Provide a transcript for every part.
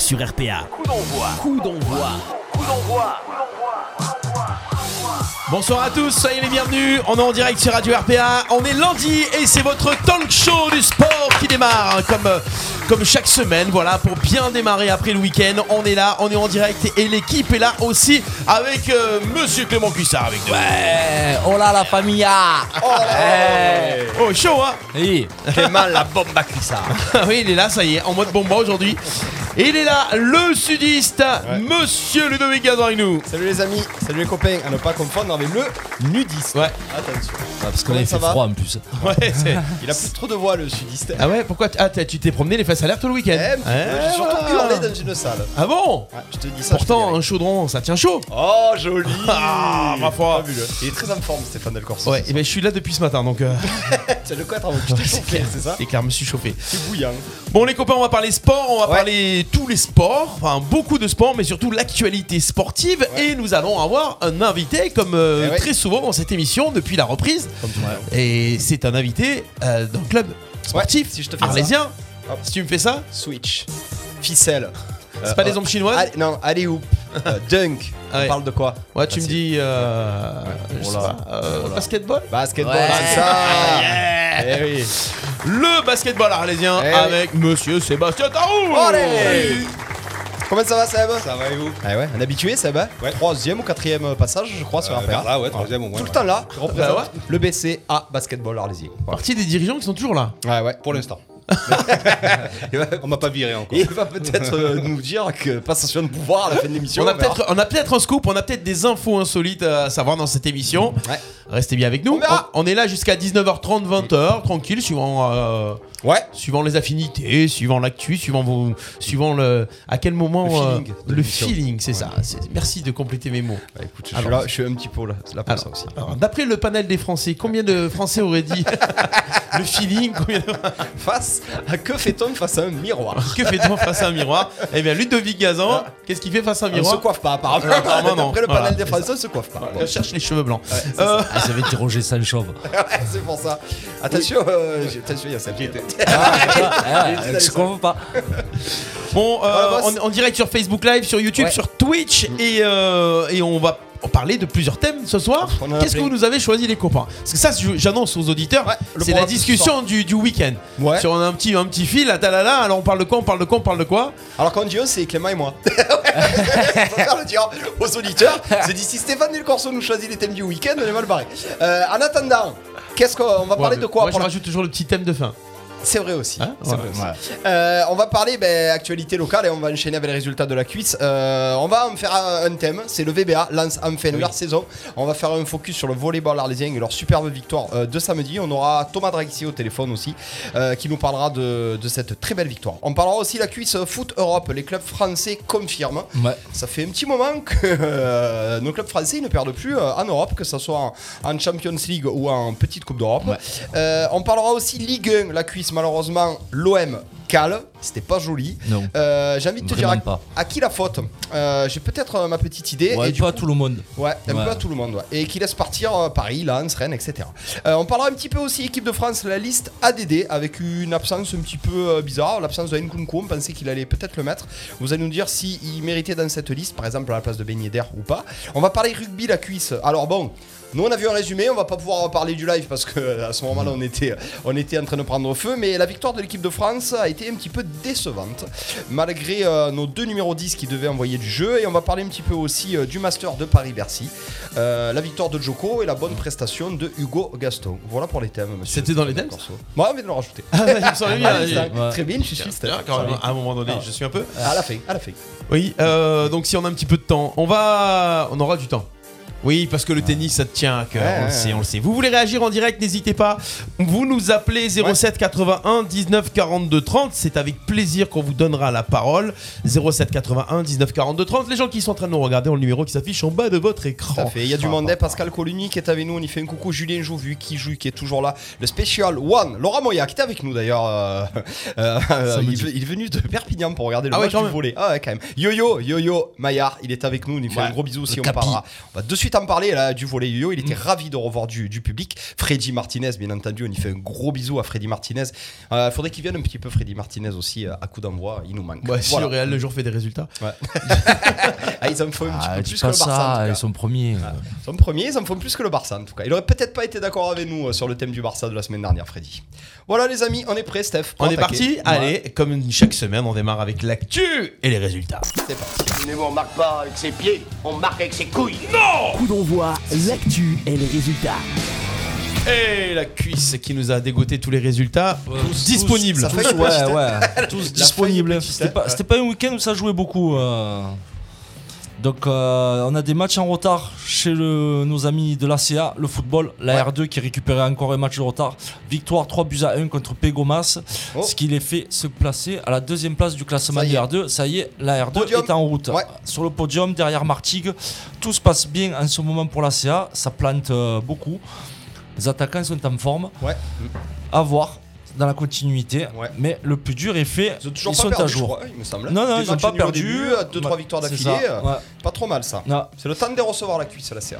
sur RPA. Coup d'envoi. Coup d'envoi. Coup d'envoi. Bonsoir à tous, soyez les bienvenus. On est en direct sur Radio RPA. On est lundi et c'est votre talk show du sport qui démarre hein, comme, euh, comme chaque semaine. Voilà, pour bien démarrer après le week-end. On est là, on est en direct et l'équipe est là aussi avec euh, Monsieur Clément Cuissard avec nous. Ouais, oh là la familia Eh, Oh, chaud, hein Oui, Clément la bombe à cuissard. Oui, il est là, ça y est, en mode bomba aujourd'hui. Et il est là, le sudiste, Monsieur Ludovic Gazan avec nous. Salut les amis, salut les copains, à ne pas confondre avec le nudiste. Ouais, Attention. parce qu'on ça fait froid en plus. ouais. Il a plus trop de voix le sudiste. Ah ouais, pourquoi Ah, t'as- tu t'es promené les fesses à l'air tout le week-end Eh, Ouais, J'ai surtout hurlé dans une salle. Ah bon Ouais, je te dis ça. Pourtant, un chaudron, ça tient chaud. Oh, joli Ah, ma foi. Fabuleux. Il est très en forme, Stéphane Del Corso. Ouais, et ben je suis là depuis ce matin, donc euh, Tu as de quoi Tu t'es chauffé, c'est ça c'est clair, je me suis chauffé. C'est bouillant. Bon, les copains, on va parler sport, on va Ouais. Tous les sports, enfin beaucoup de sports, mais surtout l'actualité sportive. Ouais. Et nous allons avoir un invité, comme euh, Eh ouais. très souvent dans cette émission depuis la reprise. Comme. Et c'est un invité euh, d'un club sportif si je te fais ça. arlésien. Si tu me fais ça, Switch. Ficelle. C'est Euh, pas des euh, ombres chinoises allez- Non, allez hoop. Euh, dunk. Ah ouais. On parle de quoi Ouais, tu me dis. Euh, je sais là. pas, euh, basketball Basketball, Ouais. c'est ça Yeah. Eh oui. Le basketball arlésien Eh oui. avec Monsieur Sébastien Tarou Allez Comment ça va Seb Ça va et vous Ah ouais, un habitué Seb hein Troisième ou quatrième passage je crois sur un vers là, ouais, troisième au moins, Tout le ouais. temps là, il représente Bah le BCA Basketball Arlésien. Voilà. Partie des dirigeants qui sont toujours là. Ouais ouais. Pour l'instant. On m'a pas viré encore. Il va peut-être euh, nous dire que passation de pouvoir à la fin de l'émission. On a peut-être on a peut-être un scoop, on a peut-être des infos insolites à savoir dans cette émission. Ouais. Restez bien avec nous. On verra. On, on est là jusqu'à 19h30, 20h, tranquille, suivant, euh, Ouais. suivant les affinités, suivant l'actu, suivant vos, suivant le, à quel moment Le euh, feeling le c'est ça. Merci de compléter mes mots. Bah écoute, je suis Alors, là, je suis un petit peu là, là pour Alors, ça aussi. alors, d'après le panel des Français, combien de Français auraient dit le feeling combien de- Face à que fait-on face à un miroir Que fait-on face à un miroir Eh bien, Ludovic Gazan, qu'est-ce qu'il fait face à un On se miroir coiffe pas apparemment. Euh, apparemment, non. Après le Voilà, panel des c'est Français, on se coiffe pas. Bon. On cherche les cheveux blancs. Ouais, c'est Euh, Ah, ils avaient interrogé ça chauve. Ouais, c'est pour ça. Attention, euh, il y a ça qui était. Ah, je comprends pas. Bon, euh, Voilà, on est en direct sur Facebook Live, sur YouTube, Ouais. sur Twitch et, euh, et on va en parler de plusieurs thèmes ce soir. On Qu'est-ce que vous nous avez choisi les copains? Parce que ça, j'annonce aux auditeurs, Ouais, c'est la discussion du, du week-end. Ouais. Sur un petit, un petit fil, là, talala, alors on parle de quoi, on parle de quoi, on parle de quoi? Alors quand on dit eux, c'est Clément et moi. Préfère le dire aux auditeurs. C'est d'ici Stéphane Del Corso nous choisit les thèmes du week-end, on est mal barré. Euh, en attendant, qu'est-ce qu'on va parler de quoi Moi, je la- rajoute toujours le petit thème de fin. C'est vrai aussi. Hein vrai aussi. Euh, on va parler ben, actualité locale et on va enchaîner avec les résultats de la cuisse. Euh, on va en faire un, thème, c'est le VBA lance enfin leur saison. On va faire un focus sur le volleyball arlésien et leur superbe victoire euh, de samedi. On aura Thomas Draghi au téléphone aussi qui nous parlera de, de cette très belle victoire. On parlera aussi de la cuisse Foot Europe. Les clubs français confirment. Ouais. Ça fait un petit moment que nos clubs français ils ne perdent plus en Europe, que ce soit en, en Champions League ou en petite Coupe d'Europe. Ouais. On parlera aussi Ligue 1, la cuisse malheureusement, l'OM cale, c'était pas joli. Non. Euh, J'ai envie de te dire à, pas. à qui la faute. Euh, J'ai peut-être euh, ma petite idée. Ouais, et du pas coup- tout le monde. Ouais, un Ouais. peu à tout le monde, ouais. Et qui laisse partir euh, Paris, Lens, Rennes, etc. Euh, on parlera un petit peu aussi équipe de France, la liste ADD, avec une absence un petit peu euh, bizarre, l'absence de Nkunku, on pensait qu'il allait peut-être le mettre. Vous allez nous dire s'il méritait dans cette liste, par exemple à la place de Ben Yedder ou pas. On va parler rugby, la cuisse. Alors bon... Nous on a vu un résumé, on va pas pouvoir parler du live parce que à ce moment-là on était, on était en train de prendre feu, mais la victoire de l'équipe de France a été un petit peu décevante, malgré euh, nos deux numéros 10 qui devaient envoyer du jeu, et on va parler un petit peu aussi euh, du Master de Paris-Bercy, euh, la victoire de Joko et la bonne prestation de Hugo Gaston. Voilà pour les thèmes, monsieur. C'était dans les thèmes. Ouais, on vient de le rajouter. Ah, il me bien. J'ai- Ouais. Très bien, je suis même, à un moment donné, Ah. je suis un peu. À la fin, à la fin. Oui, euh, donc si on a un petit peu de temps, on va, on aura du temps. Oui, parce que le tennis, ça te tient à cœur. Ouais, on le ouais, sait, ouais. on le sait. Vous voulez réagir en direct, n'hésitez pas. Vous nous appelez 07 81 19 42 30. C'est avec plaisir qu'on vous donnera la parole. 07 81 19 42 30. Les gens qui sont en train de nous regarder ont le numéro qui s'affiche en bas de votre écran. Fait. Il y a du monde. hein. Pascal Coluni qui est avec nous. On y fait un coucou. Julien Jouvu qui joue, qui est toujours là. Le Special One. Laura Moya qui était avec nous d'ailleurs. euh, euh, il, il est venu de Perpignan pour regarder le Ah ouais, match quand du volet. Ah ouais, quand même. Yo-yo, yo-yo, Maillard, il est avec nous. On lui fait Ouais, un gros bisou si le on parlera. On va de suite tu t'en parlais là du volet yo, il était ravi de revoir du, du public. Freddy Martinez, bien entendu, on y fait un gros bisou à Freddy Martinez. Euh, faudrait qu'il vienne un petit peu Freddy Martinez aussi euh, à coup d'envoi, il nous manque. Bah, si Voilà. le Real le jour fait des résultats. Ah, ils en font un petit Ah, peu plus que le Barça. en ça, ils sont premiers. Ils sont premiers, ils en font plus que le Barça en tout cas. Il aurait peut-être pas été d'accord avec nous euh, sur le thème du Barça de la semaine dernière, Freddy. Voilà les amis, on est prêts, Steph. On est parti Allez, comme chaque semaine, on démarre avec l'actu et les résultats. C'est parti. Mais on marque pas avec ses pieds, on marque avec ses couilles. Coup d'envoi, l'actu et les résultats. Et la cuisse qui nous a dégoté tous les résultats, tous tous- disponibles. ça Tous, ouais, ouais, tous disponibles. pas, c'était pas un week-end où ça jouait beaucoup. euh. Donc, euh, on a des matchs en retard chez le- nos amis de l'ACA, le football, la Ouais. R2 qui récupérait encore un match de retard. Victoire 3 buts à 1 contre Pégomas, Oh. ce qui les fait se placer à la deuxième place du classement du est. R2. Ça y est, la R2 Podium. est en route. Ouais. Sur le podium, derrière Martigues, tout se passe bien en ce moment pour l'ACA. Ça plante euh, beaucoup. Les attaquants sont en forme. Ouais. À voir dans la continuité. Ouais. Mais le plus dur est fait. Ils toujours Ils pas sont perdu, à jour. crois, il me semble. Non, non, Des ils n'ont pas perdu. début, deux, trois victoires C'est d'affilée. euh, ouais. Pas trop mal ça. C'est le temps de recevoir la cuisse à la CA.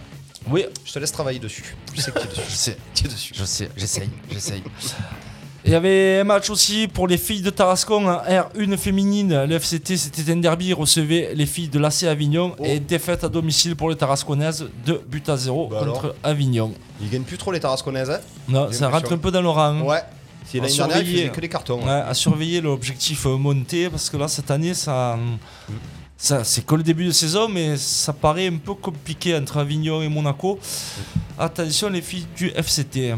Oui, Je te laisse travailler dessus. Je sais que tu es dessus. je sais, Tu es dessus. je sais, j'essaye, j'essaye. Il y avait un match aussi pour les filles de Tarascon en R1 féminine. Le FCT, c'était un derby, recevait les filles de l'AC Avignon Oh. et défaite à domicile pour les Tarasconnaises, 2 buts à 0 Bah contre alors Avignon. Ils gagnent plus trop les Tarasconnaises. hein Non, ça rentre un peu dans le rang. Ouais. L'année dernière, que des cartons. Ouais, à surveiller l'objectif euh, monté parce que là cette année ça, ça c'est que le début de saison mais ça paraît un peu compliqué entre Avignon et Monaco. Attention les filles du FCT.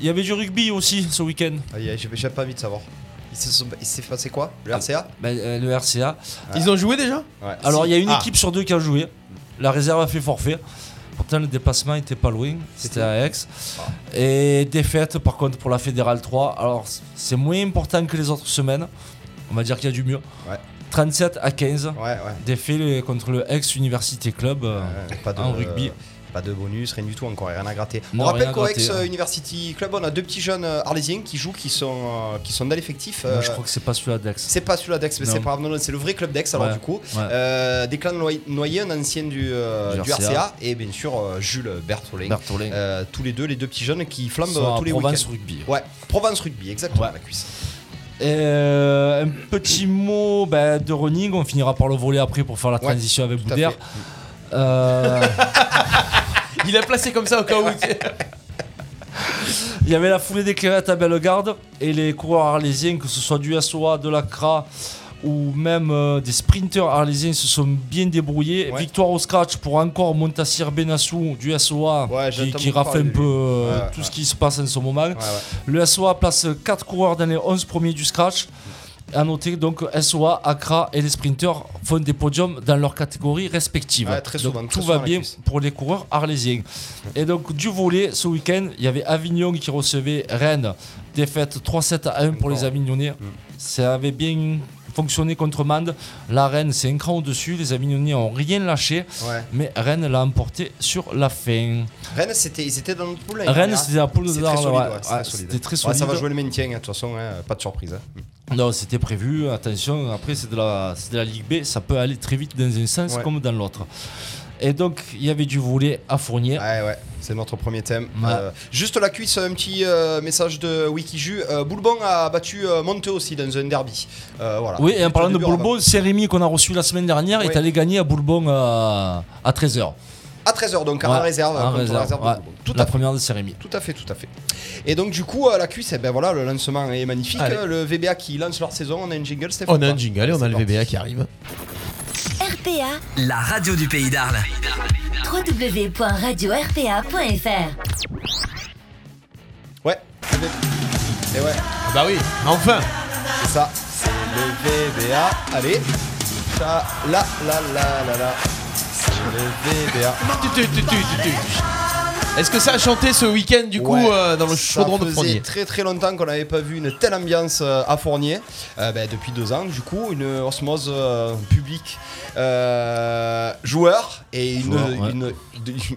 Il y avait du rugby aussi ce week-end. Aïe, aïe, j'ai pas envie de savoir. Il s'est passé quoi? Le RCA Ben, euh, le RCA. Ils ont joué déjà? Ouais. Alors il y a une Ah. équipe sur deux qui a joué. La réserve a fait forfait. Pourtant le déplacement était pas loin, c'était à Aix. Et défaite par contre pour la Fédérale 3. Alors c'est moins important que les autres semaines. On va dire qu'il y a du mieux. Ouais. 37 à 15. Ouais, ouais. Défait contre le ex Université Club euh, Ouais, pas de, en rugby. Pas de bonus, rien du tout encore, rien à gratter. Non, on rappelle qu'au ex hein. University Club, on a deux petits jeunes euh, arlésiens qui jouent, qui sont, euh, qui sont dans l'effectif. Moi, euh, je crois que c'est pas celui-là d'Aix. c'est pas celui-là d'Aix, mais c'est pas grave, non, non, c'est le vrai club d'Aix alors Ouais, du coup. ouais. Euh, Declan Noy- Noyer, un ancien du, euh, Du du RCA. RCA, et bien sûr euh, Jules Bertholin. Bertholin. Euh, tous les deux, les deux petits jeunes qui flambent euh, tous les Provence week-ends. Rugby. Ouais, Provence Rugby, exactement, la cuisse. Euh, un petit mot ben, de running, on finira par le voler après pour faire la Ouais, transition avec Boudère. Euh, Il a placé comme ça au cas où. Il y avait la foulée des clairettes à Bellegarde et les coureurs arlésiens, que ce soit du SOA, de la CRA ou même euh, des sprinters arlésiens, se sont bien débrouillés. Ouais. Victoire au scratch pour encore Montassir Benassou du SOA Ouais, qui, rafle un peu euh, Ouais, tout ouais. ce qui se passe en ce moment. Ouais, ouais. Le SOA place 4 coureurs dans les 11 premiers du scratch. À noter donc SOA, Accra et les sprinters font des podiums dans leurs catégories respectives. Ouais, très souvent, donc très tout souvent va bien pour les coureurs arlésiens. Et donc du volet ce week-end, il y avait Avignon qui recevait Rennes, défaite 3-7 à 1 pour les. Avignonnais. Mm. Ça avait bien fonctionné contre Mende. La Rennes c'est un cran au-dessus, les Avignonnais ont rien lâché, Ouais. mais Rennes l'a emporté sur la fin. Rennes, c'était, ils étaient dans notre poule. l'année Rennes c'était la poule de très solide, ouais. ouais, très solide. c'était très Ouais, ça va solide. jouer le maintien, hein, de toute façon, hein, pas de surprise. hein. Non, c'était prévu. Attention, après, c'est de, la, c'est de la Ligue B. Ça peut aller très vite dans un sens Ouais. comme dans l'autre. Et donc, il y avait du volet à fournir. Ouais, ouais, c'est notre premier thème. Ouais. Euh, juste la cuisse, un petit euh, message de Wikiju. Euh, Boulbon a battu euh, Monte aussi dans un derby. Voilà. Oui, et en parlant de Boulbon, c'est Rémi qu'on a reçu la semaine dernière Ouais. est allé gagner à Boulbon à 13h. À 13h, donc en Ouais, réserve. en la réserve, réserve de ouais. Boulbon. Tout la à fait. première de Sérémy. Tout à fait, tout à fait. Et donc du coup, euh, la cuisse, eh ben voilà, le lancement est magnifique. Allez. Le VBA qui lance leur saison, on a une jingle, Stéphane. On a un jingle et on a le VBA qui arrive. RPA, La radio du pays d'Arles. www.radio-rpa.fr. Ouais. Et ouais, Ah Bah oui, enfin c'est ça. Le VBA. Allez. Ça, là, là, là, là, là. Le VBA. Est-ce que ça a chanté ce week-end du coup Ouais. euh, dans le Ça chaudron de faisait Fournier très très longtemps qu'on n'avait pas vu une telle ambiance euh, à Fournier. Euh, ben, depuis deux ans, du coup, une osmose euh, public euh, joueur et une, Joueur, ouais. une,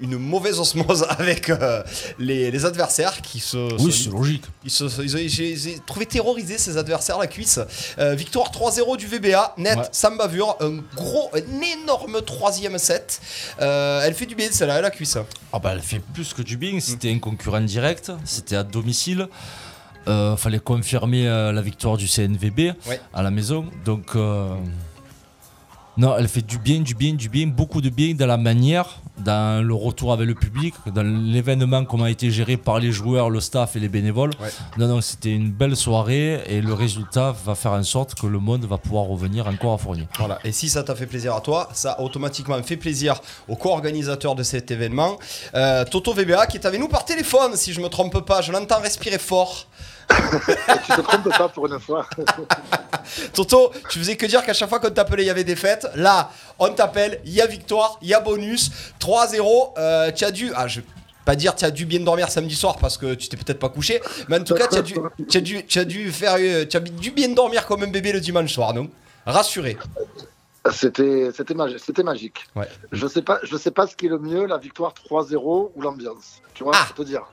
une mauvaise osmose avec euh, les, les adversaires qui se. Oui, se- c'est logique. ils se- ils ont- j'ai j'ai trouvé terroriser ces adversaires la cuisse. Euh, victoire 3-0 du VBA, net, Ouais. sans bavure, un gros, un énorme troisième set. Euh, elle fait du bien celle-là, la cuisse. Ah bah, elle fait plus que du bien. C'était un concurrent direct. C'était à domicile. Euh, fallait confirmer euh, la victoire du CNVB Ouais. à la maison. Donc, euh, non, elle fait du bien, du bien, du bien, beaucoup de bien dans la manière, dans le retour avec le public, dans l'événement, comment a été géré par les joueurs, le staff et les bénévoles. Ouais. Non, non, c'était une belle soirée et le résultat va faire en sorte que le monde va pouvoir revenir encore à Fournier. Voilà. Et si ça t'a fait plaisir à toi, ça automatiquement fait plaisir aux co-organisateurs de cet événement. Euh, Toto VBA qui est avec nous par téléphone, si je me trompe pas. Je l'entends respirer fort. Tu te trompes pas pour une fois. Toto, tu faisais que dire qu'à chaque fois qu'on t'appelait, il y avait des fêtes. Là, on t'appelle, il y a victoire, il y a bonus. 3-0. Euh, tu as dû. Ah, je pas dire tu as dû bien dormir samedi soir parce que tu t'es peut-être pas couché. Mais en tout cas, tu as dû, as as dû faire. euh, as dû bien dormir comme un bébé le dimanche soir, non? Rassuré. C'était, c'était magique. C'était magique. Ouais. Je sais pas, je sais pas ce qui est le mieux, la victoire 3-0 ou l'ambiance. Tu vois, Ah. je peux te dire.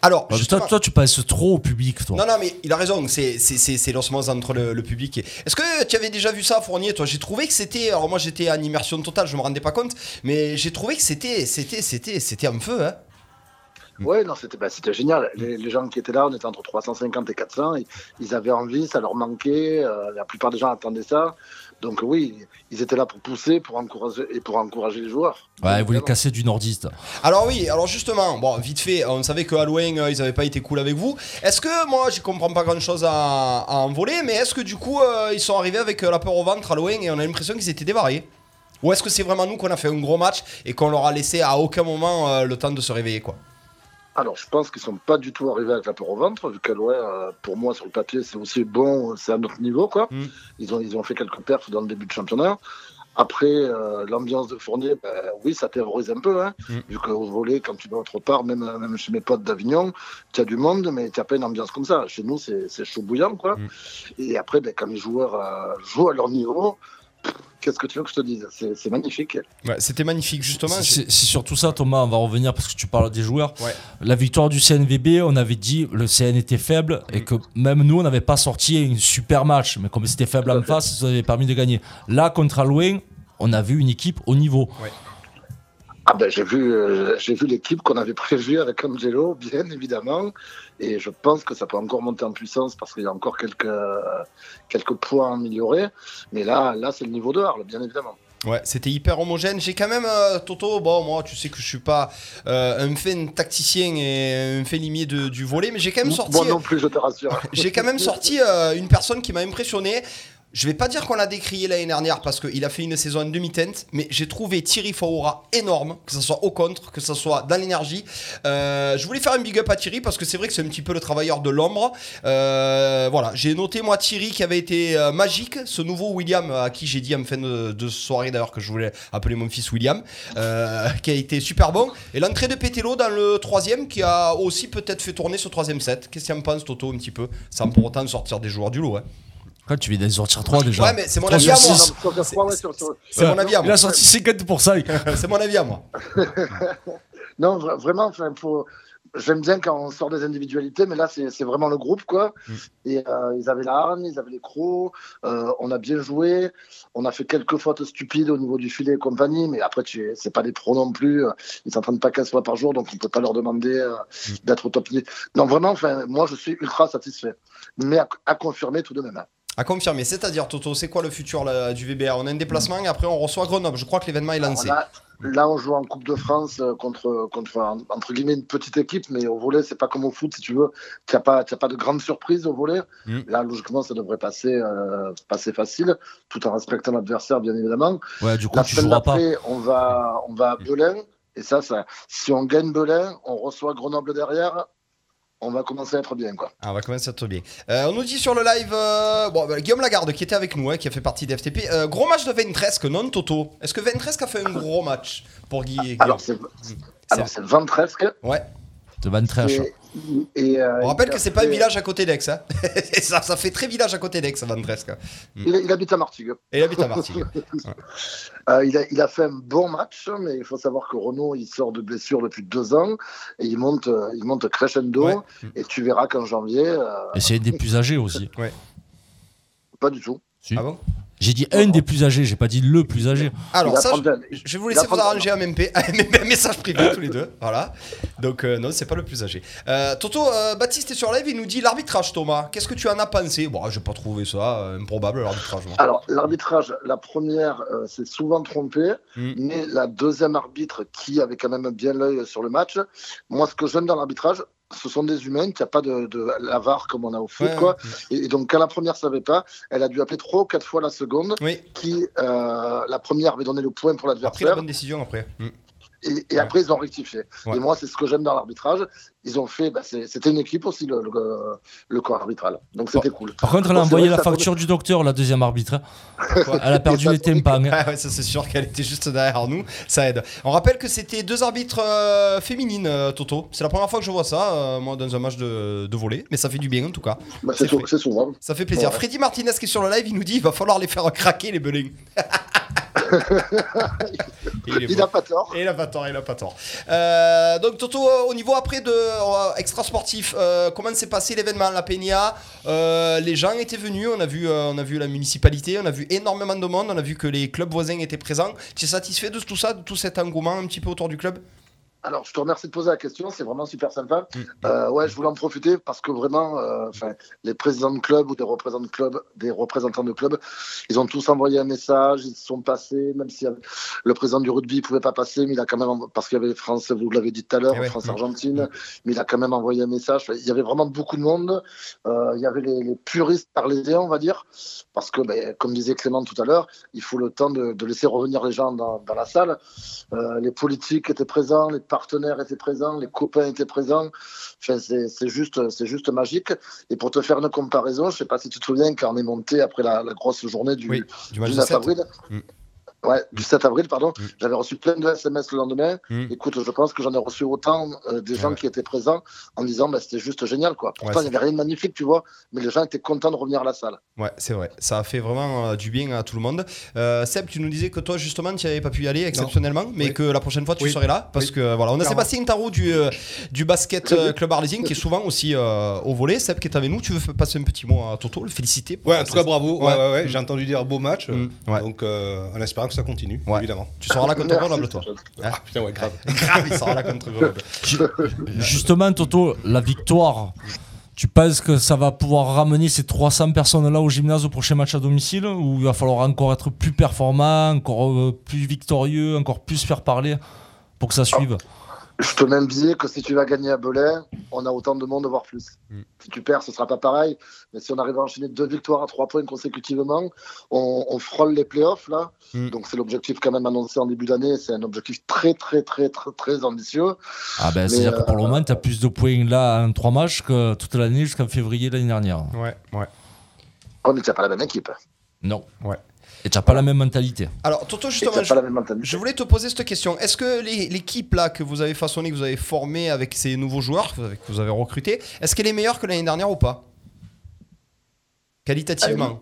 Alors, Bah, toi, toi, tu passes trop au public, toi. Non, non, mais il a raison, c'est c'est- c'est- c'est l'osmose entre le, le public et. Est-ce que tu avais déjà vu ça à Fournier, toi? J'ai trouvé que c'était. Alors, moi j'étais en immersion totale, je me rendais pas compte, mais j'ai trouvé que c'était c'était c'était c'était un feu, hein Ouais, non, c'était, bah, génial. Les, les gens qui étaient là, on était entre 350 et 400. Ils, ils avaient envie, ça leur manquait. euh, la plupart des gens attendaient ça. Donc oui, ils étaient là pour pousser, pour encourager et pour encourager les joueurs. Ouais, ils voulaient casser du nordiste. Alors, oui, alors justement, bon, vite fait, on savait que Halloween, euh, ils avaient pas été cool avec vous. Est-ce que, moi, j'y comprends pas grand chose à, à en voler, mais est-ce que du coup, euh, ils sont arrivés avec euh, la peur au ventre Halloween et on a l'impression qu'ils étaient dévarés Ou est-ce que c'est vraiment nous qu'on a fait un gros match et qu'on leur a laissé à aucun moment euh, le temps de se réveiller, quoi? Alors, je pense qu'ils sont pas du tout arrivés avec la peur au ventre, vu qu'Aloé, euh, pour moi, sur le papier, c'est aussi bon, c'est à notre niveau, quoi. Mm. Ils, ont, ils ont fait quelques perfs dans le début de championnat. Après, euh, l'ambiance de Fournier, ben, oui, ça terrorise un peu, hein, Mm. vu qu'au volet, quand tu vas autre part, même, même chez mes potes d'Avignon, tu as du monde, mais tu n'as pas une ambiance comme ça. Chez nous, c'est chaud bouillant, quoi. Mm. Et après, ben, quand les joueurs euh, jouent à leur niveau, qu'est-ce que tu veux que je te dise C'est magnifique. Ouais, c'était magnifique, justement. C'est surtout ça, Thomas. On va revenir parce que tu parles des joueurs. Ouais. La victoire du CNVB, on avait dit le CN était faible et que même nous, on n'avait pas sorti un super match. Mais comme c'était faible en fait. face, ça avait permis de gagner. Là, contre Halloween, on a vu une équipe au niveau. Ah ben j'ai vu euh, j'ai vu l'équipe qu'on avait prévue avec Angelo, bien évidemment, et je pense que ça peut encore monter en puissance parce qu'il y a encore quelques euh, quelques points à améliorer. Mais là là c'est le niveau de Arles, bien évidemment. Ouais, c'était hyper homogène. J'ai quand même, euh, Toto, bon, moi, tu sais que je suis pas euh, un fin tacticien et un fin limier de- du volet, mais j'ai quand même sorti. Moi non plus, je te rassure. J'ai quand même sorti euh, une personne qui m'a impressionné. Je vais pas dire qu'on l'a décrié l'année dernière parce qu'il a fait une saison en demi-teinte, mais j'ai trouvé Thierry Faura énorme, que ce soit au contre, que ce soit dans l'énergie. Euh, je voulais faire un big up à Thierry parce que c'est vrai que c'est un petit peu le travailleur de l'ombre. Euh, voilà, j'ai noté moi Thierry qui avait été euh, magique, ce nouveau William à qui j'ai dit en fin de, soirée d'ailleurs que je voulais appeler mon fils William, qui a été super bon. Et l'entrée de Pételo dans le troisième qui a aussi peut-être fait tourner ce troisième set. Qu'est-ce que tu en penses Toto un petit peu Sans pour autant sortir des joueurs du lot. hein. Quand tu viens d'en sortir 3 déjà. Ouais, mais c'est mon avis à moi. sur- C'est mon avis à Il moi. a sorti 50%. C'est mon avis à moi. Non, vra- vraiment, enfin, faut. J'aime bien quand on sort des individualités, mais là, c'est c'est vraiment le groupe, quoi. Mm. Et euh, ils avaient la hargne, ils avaient les crocs, euh, on a bien joué, on a fait quelques fautes stupides au niveau du filet et compagnie, mais après, tu es- c'est pas des pros non plus. Ils s'entraînent pas 15 fois par jour, donc on peut pas leur demander euh, Mm. d'être au top niveau. Non, vraiment, enfin, moi, je suis ultra satisfait. Mais à, à confirmer tout de même. hein. À confirmer. C'est-à-dire, Toto, c'est quoi le futur là, du VBA On a un déplacement et après on reçoit Grenoble. Je crois que l'événement est lancé. On a- là, on joue en Coupe de France euh, contre, contre entre guillemets une petite équipe, mais au volet, c'est pas comme au foot, si tu veux. Tu n'as pas, t'as pas de grande surprise au volet. Mm. Là, logiquement, ça devrait passer, euh, passer facile, tout en respectant l'adversaire, bien évidemment. Ouais, du coup, La tu semaine joueras pas. d'après, on va, on va à Belin. Et ça, ça, si on gagne Belin, on reçoit Grenoble derrière. On va commencer à être bien. Quoi. Ah, on va commencer à être bien. Euh, on nous dit sur le live, euh, bon, bah, Guillaume Lagarde qui était avec nous, hein, qui a fait partie des FTP. Euh, gros match de Ventresque, non Toto? Est-ce que Ventresque a fait un gros match pour Guy Guillaume Alors, c'est alors, c'est Ventresque. Ouais. De Van Trèche. Et, euh, On rappelle que c'est pas un village à côté d'Aix. Hein. Ça, ça fait très village à côté d'Aix, Ventresque. Il, il habite à Martigues. Et il habite à Martigues. Euh, il, a, il a fait un bon match, mais il faut savoir que Renault, il sort de blessure depuis deux ans et il monte, il monte crescendo. Ouais. Et tu verras qu'en janvier, euh, Et c'est des plus âgés aussi. pas du tout. Si. Ah bon J'ai dit un des plus âgés, j'ai pas dit le plus âgé. Alors, ça, je, 30 ans. je vais vous laisser a vous 30 ans. arranger un MP, un message privé tous les deux. Voilà. Donc, euh, non, c'est pas le plus âgé. Euh, Toto, euh, Baptiste est sur live, il nous dit l'arbitrage, Thomas. Qu'est-ce que tu en as pensé? Bon, j'ai pas trouvé ça euh, improbable, l'arbitrage. Alors, l'arbitrage, la première, euh, s'est souvent trompé, Mm. mais la deuxième arbitre, qui avait quand même bien l'œil sur le match, moi, ce que j'aime dans l'arbitrage, ce sont des humains, qui a pas de, de la VAR comme on a au foot, Ouais, quoi. ouais. Et, et donc, quand la première savait pas, elle a dû appeler trois ou quatre fois la seconde, Oui, qui, euh, la première avait donné le point pour a pris la l'adversaire, bonne décision après. Mm. Et, et Ouais. après, ils ont rectifié. Ouais. Et moi, c'est ce que j'aime dans l'arbitrage. Ils ont fait, bah, c'était une équipe aussi, le, le, le corps arbitral. Donc, c'était cool. Par contre, elle a envoyé la facture du docteur, la deuxième arbitre. hein. Elle a perdu les tympans. hein. Ah ouais, ça c'est sûr qu'elle était juste derrière nous, ça aide. On rappelle que c'était deux arbitres euh, féminines, euh, Toto. C'est la première fois que je vois ça, euh, moi, dans un match de, de volley, mais ça fait du bien en tout cas. Bah, c'est souvent. Ça fait plaisir. Ouais. Freddy Martinez qui est sur le live, il nous dit il va falloir les faire craquer les belins. il n'a pas tort. Il a pas tort, il a pas tort. Euh, donc Toto, euh, au niveau après de euh, extra sportif, euh, comment s'est passé l'événement La Peña? Euh, Les gens étaient venus, on a vu, euh, on a vu la municipalité, on a vu énormément de monde, on a vu que les clubs voisins étaient présents. Tu es satisfait de tout ça, de tout cet engouement un petit peu autour du club? Alors, je te remercie de poser la question, c'est vraiment super sympa. Mm. Euh, ouais, je voulais en profiter parce que vraiment, euh, les présidents de club ou des représentants de club, des représentants de club, ils ont tous envoyé un message, ils sont passés, même si le président du rugby ne pouvait pas passer, mais il a quand même, parce qu'il y avait France, vous l'avez dit tout à l'heure, Eh ouais. France-Argentine, mais il a quand même envoyé un message. Il y avait vraiment beaucoup de monde. Euh, il y avait les, les puristes parlésiens, on va dire, parce que, ben, comme disait Clément tout à l'heure, il faut le temps de, de laisser revenir les gens dans, dans la salle. Euh, les politiques étaient présents, les partenaires étaient présents, les copains étaient présents. Enfin, c'est juste, c'est juste magique. Et pour te faire une comparaison, je sais pas si tu te souviens quand on est monté après la, la grosse journée du, Oui, du match du de 9 7. avril. Mm. Ouais, du 7 avril, pardon. Mm. J'avais reçu plein de SMS le lendemain. Mm. Écoute, je pense que j'en ai reçu autant euh, des gens Ouais. qui étaient présents en disant bah, c'était juste génial. quoi. Pourtant, Ouais, il n'y avait rien de magnifique, tu vois, mais les gens étaient contents de revenir à la salle. Ouais, c'est vrai. Ça a fait vraiment euh, du bien à tout le monde. Euh, Seb, tu nous disais que toi, justement, tu n'avais pas pu y aller exceptionnellement, mais Oui. que la prochaine fois, tu Oui. serais là. Parce Oui. que voilà, on a Clairement. Sébastien Tarot du, euh, du basket club arlésien qui est souvent aussi euh, au volet. Seb qui est avec nous. Tu veux passer un petit mot à Toto, le féliciter pour Ouais, en tout cas, bravo. Ouais, Ouais. ouais, ouais. J'ai entendu dire beau match. Mm. Ouais. Donc, euh, en espérant que ça continue, Ouais. évidemment. Tu seras là contre Merci, Grenoble, toi. Ah, putain, ouais, grave. Grave, il sera là contre Grenoble. Justement, Toto, la victoire, tu penses que ça va pouvoir ramener ces 300 personnes-là au gymnase au prochain match à domicile Ou il va falloir encore être plus performant, encore euh, plus victorieux, encore plus faire parler pour que ça suive? Je te mets un billet que si tu vas gagner à Belay, on a autant de monde, voire plus. Mm. Si tu perds, ce sera pas pareil. Mais si on arrive à enchaîner deux victoires à trois points consécutivement, on, on frôle les playoffs là. Mm. Donc c'est l'objectif quand même annoncé en début d'année. C'est un objectif très très très très très ambitieux. Ah ben, c'est-à-dire que pour le euh, moment, tu as plus de points là en 3 matchs que toute l'année jusqu'en février l'année dernière. Ouais, ouais. On n'est pas la même équipe. Non. Ouais. Et tu n'as pas la même mentalité. Alors, Toto, justement, t'as je, pas la même mentalité. je voulais te poser cette question. Est-ce que les- l'équipe là que vous avez façonnée, que vous avez formée avec ces nouveaux joueurs que vous avez, que vous avez recrutés, est-ce qu'elle est meilleure que l'année dernière ou pas? Qualitativement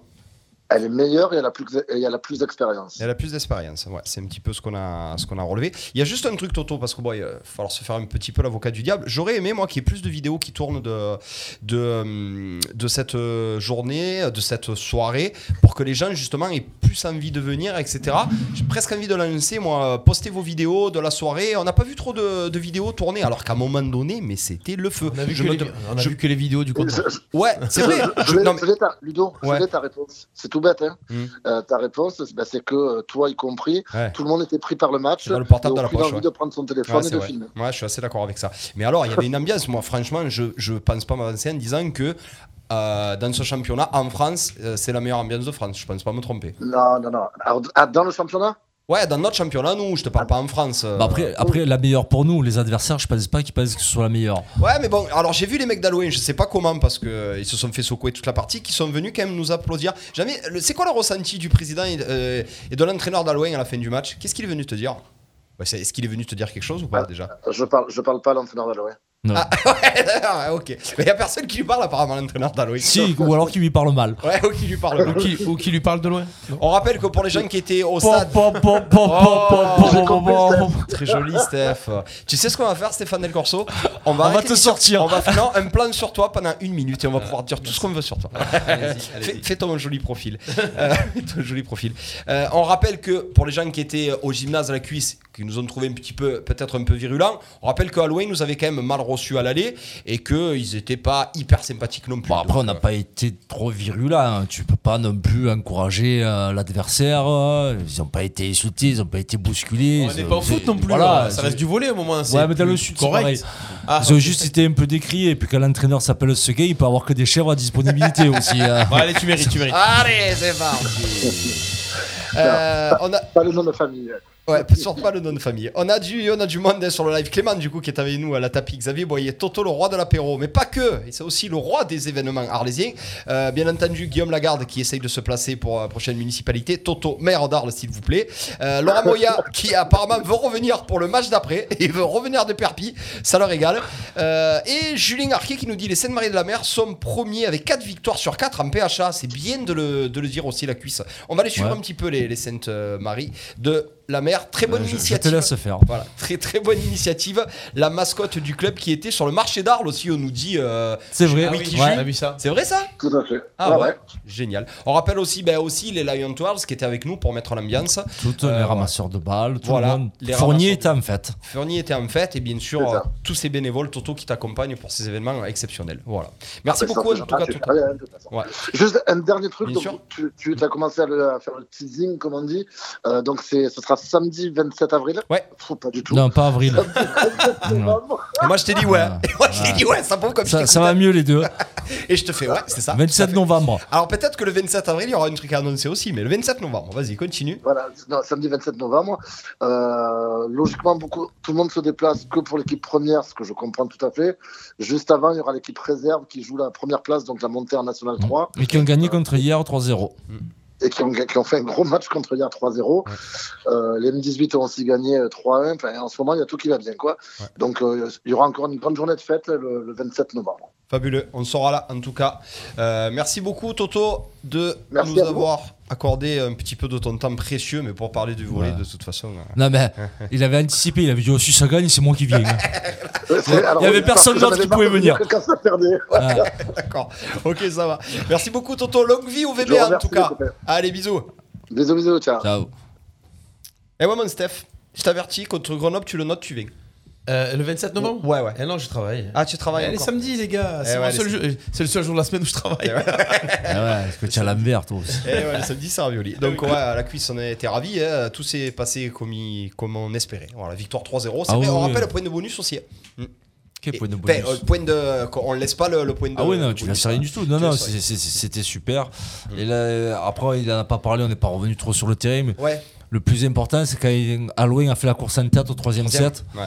Elle est meilleure et elle a plus, et elle a plus d'expérience. Elle a plus d'expérience, ouais, c'est un petit peu ce qu'on a, ce qu'on a relevé. Il y a juste un truc, Toto, parce que bon, il va falloir se faire un petit peu l'avocat du diable. J'aurais aimé, moi, qu'il y ait plus de vidéos qui tournent de, de, de cette journée, de cette soirée, pour que les gens, justement, aient plus envie de venir, etc. J'ai presque envie de l'annoncer, moi, postez vos vidéos de la soirée. On n'a pas vu trop de, de vidéos tourner, alors qu'à un moment donné, mais c'était le feu. On a vu, Je que, me les, dem- on a je- vu que les vidéos du je- Ouais, c'est vrai. Je Je- non, mais- je l'ai ta- Ludo, Ouais. ta réponse. C'est tout bête. Hein. Mm. Euh, ta réponse, c'est- bah, c'est que euh, toi y compris, Ouais. tout le monde était pris par le match. Pas le portable et de la poche, envie ouais. de prendre son téléphone Ouais, et de vrai. filmer. Ouais, je suis assez d'accord avec ça. Mais alors, il y avait une ambiance. Moi, franchement, je, je pense pas m'avancer en disant que euh, dans ce championnat, en France, euh, c'est la meilleure ambiance de France. Je pense pas me tromper. Non, non, non. Alors, ah, dans le championnat? Ouais, dans notre championnat, nous, je te parle pas en France. euh. Bah après, après, la meilleure pour nous, les adversaires, je pense pas qu'ils pensent que ce soit la meilleure. Ouais, mais bon, alors j'ai vu les mecs d'Halloween, je sais pas comment, parce qu'ils se sont fait secouer toute la partie, qui sont venus quand même nous applaudir. Jamais. le- C'est quoi le ressenti du président et, euh, et de l'entraîneur d'Halloween à la fin du match? Qu'est-ce qu'il est venu te dire? C'est- Est-ce qu'il est venu te dire quelque chose ou pas déjà? Je parle, je parle pas à l'entraîneur d'Halloween. Non. Ah, ouais, ok. Mais y a personne qui lui parle apparemment, l'entraîneur d'Halloween. Si, ou alors qu'ils lui parlent mal. Ouais, ou qui lui parle. Ou qui, ou qui lui parle de loin On rappelle que pour les gens qui étaient au stade. Très joli, Steph. Tu sais ce qu'on va faire, Stéphane Del Corso? On va, On va arrêter te sortir. On va faire non, un plan sur toi pendant une minute et on va pouvoir dire tout ce qu'on veut sur toi. Fais, fais ton joli profil. Euh, fais ton joli profil. Euh, on rappelle que pour les gens qui étaient au gymnase à la cuisse, qui nous ont trouvé un petit peu, peut-être un peu virulents, on rappelle que Halloween nous avait quand même mal reçus à l'aller et qu'ils n'étaient pas hyper sympathiques non plus. Bon, après, on n'a euh, pas été trop virulent. hein. Tu peux pas non plus encourager euh, l'adversaire. euh. Ils n'ont pas été insultés, ils n'ont pas été bousculés. On n'est pas au foot non plus. Voilà, hein. ça reste du volet au moment. Ouais, mais dans le sud, c'est correct. Ah, Ils ont juste été un peu décriés. Et puis quand l'entraîneur s'appelle ce gars, il peut avoir que des chèvres à disponibilité aussi. hein. Bon, allez, tu mérites, tu mérites. Allez, c'est parti. Euh, on a, Pas le nom de famille. Ouais, surtout pas le nom de famille. On a du, on a du monde hein, sur le live. Clément, du coup, qui est avec nous à la tapis. Xavier Boyer, Toto, le roi de l'apéro. Mais pas que. Et c'est aussi le roi des événements arlésiens. Euh, bien entendu, Guillaume Lagarde, qui essaye de se placer pour la prochaine municipalité. Toto, maire d'Arles, s'il vous plaît. Euh, Laura Moya, qui apparemment veut revenir pour le match d'après. Et veut revenir de Perpi. Ça leur régale. Euh, et Julien Arquet, qui nous dit les Saintes-Maries de la Mer sont premiers avec 4 victoires sur 4 en PHA. C'est bien de le, de le dire aussi, la cuisse. On va les suivre Ouais. un petit peu, les, les Saintes-Maries de la Mer. Très bonne Euh, je- je, initiative. te laisse faire. Voilà, très très bonne initiative. La mascotte du club qui était sur le marché d'Arles aussi, on nous dit. euh, C'est vrai. Ah oui, Wiki on Ouais. a vu ça. C'est vrai ça Tout à fait. Ah ouais, génial. On rappelle aussi, ben, aussi les Lion Twirls qui étaient avec nous pour mettre l'ambiance. Toutes Euh, les ramasseurs de balles, tout Voilà, le monde. les Fournier était en fait. Fournier était en fête et bien sûr euh, tous ces bénévoles Toto qui t'accompagnent pour ces événements exceptionnels. Voilà. Merci Ah, beaucoup en tout cas rien. Ouais. Juste un dernier truc, Bien donc, sûr. tu, tu as commencé à, le- à faire le teasing, comme on dit. Euh, donc c'est, ce sera samedi 27 avril? Ouais. Faut pas du tout. Non, pas avril. 27 novembre. Et moi je t'ai dit ouais. Ah. Et moi je t'ai dit ouais, ça prouve comme Ça, ça va mieux les deux. Et je te fais ouais, c'est ça. 27 Ça fait- novembre. Alors peut-être que le 27 avril il y aura un truc à annoncer aussi, mais le 27 novembre, vas-y continue. Voilà, non, samedi 27 novembre. Euh, logiquement, beaucoup, tout le monde se déplace que pour l'équipe première, ce que je comprends tout à fait. Juste avant, il y aura l'équipe réserve qui joue la première place, donc la montée en National 3, Mais qui ont gagné contre hier 3-0. Et qui ont, qui ont fait un gros match contre hier 3-0. Euh, les M18 ont aussi gagné euh, 3-1. Enfin, en ce moment, il y a tout qui va bien. Quoi. Ouais. Donc, euh, il y aura encore une grande journée de fête le, le 27 novembre. Fabuleux, on sera là en tout cas. Euh, merci beaucoup Toto de Merci nous avoir accordé un petit peu de ton temps précieux, mais pour parler du volet Ouais. de toute façon. euh, Non, mais il avait anticipé. Il avait dit oh, si ça gagne, c'est moi qui viens. hein. Alors, y avait personne d'autre qui pouvait venir. Ah. D'accord, ok ça va. Merci beaucoup Toto, longue vie au Je VB vous en tout cas. Allez bisous. Bisous, bisous, ciao. Ciao. Et ouais mon Steph, je t'avertis, contre Grenoble tu le notes, tu viens. Euh, le 27 novembre Ouais ouais. Eh non, je travaille. Ah tu travailles Eh, les encore samedis, les gars, c'est Eh ouais, seul c'est le seul jour de la semaine où je travaille. Ah ouais, est-ce que tu as l'envers toi aussi Eh ouais, le samedi c'est ravioli. Donc ouais, à la cuisse on a été ravis, hein. tout s'est passé comme, il- comme on espérait. Voilà, victoire 3-0. C'est Ah vrai, on rappelle le point de bonus aussi. Quel point de bonus euh, point de, on laisse pas le, le point de Ah oui, non, tu bonus, laisses rien hein. du tout. Non, Tu non, laisses rien. c'est- c'est- c'est- c'était super. Et là, euh, après, il en a pas parlé, on n'est pas revenu trop sur le terrain. Mais Ouais. le plus important, c'est quand Halloween a fait la course en tête au troisième set. Ouais.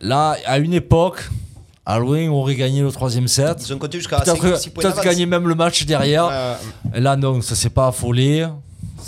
Là, à une époque, Halloween aurait gagné le troisième set. Ils ont jusqu'à 5 Peut-être ou 6 points peut-être d'avance. gagné même le match derrière. Euh, là, non, ça s'est pas affolé.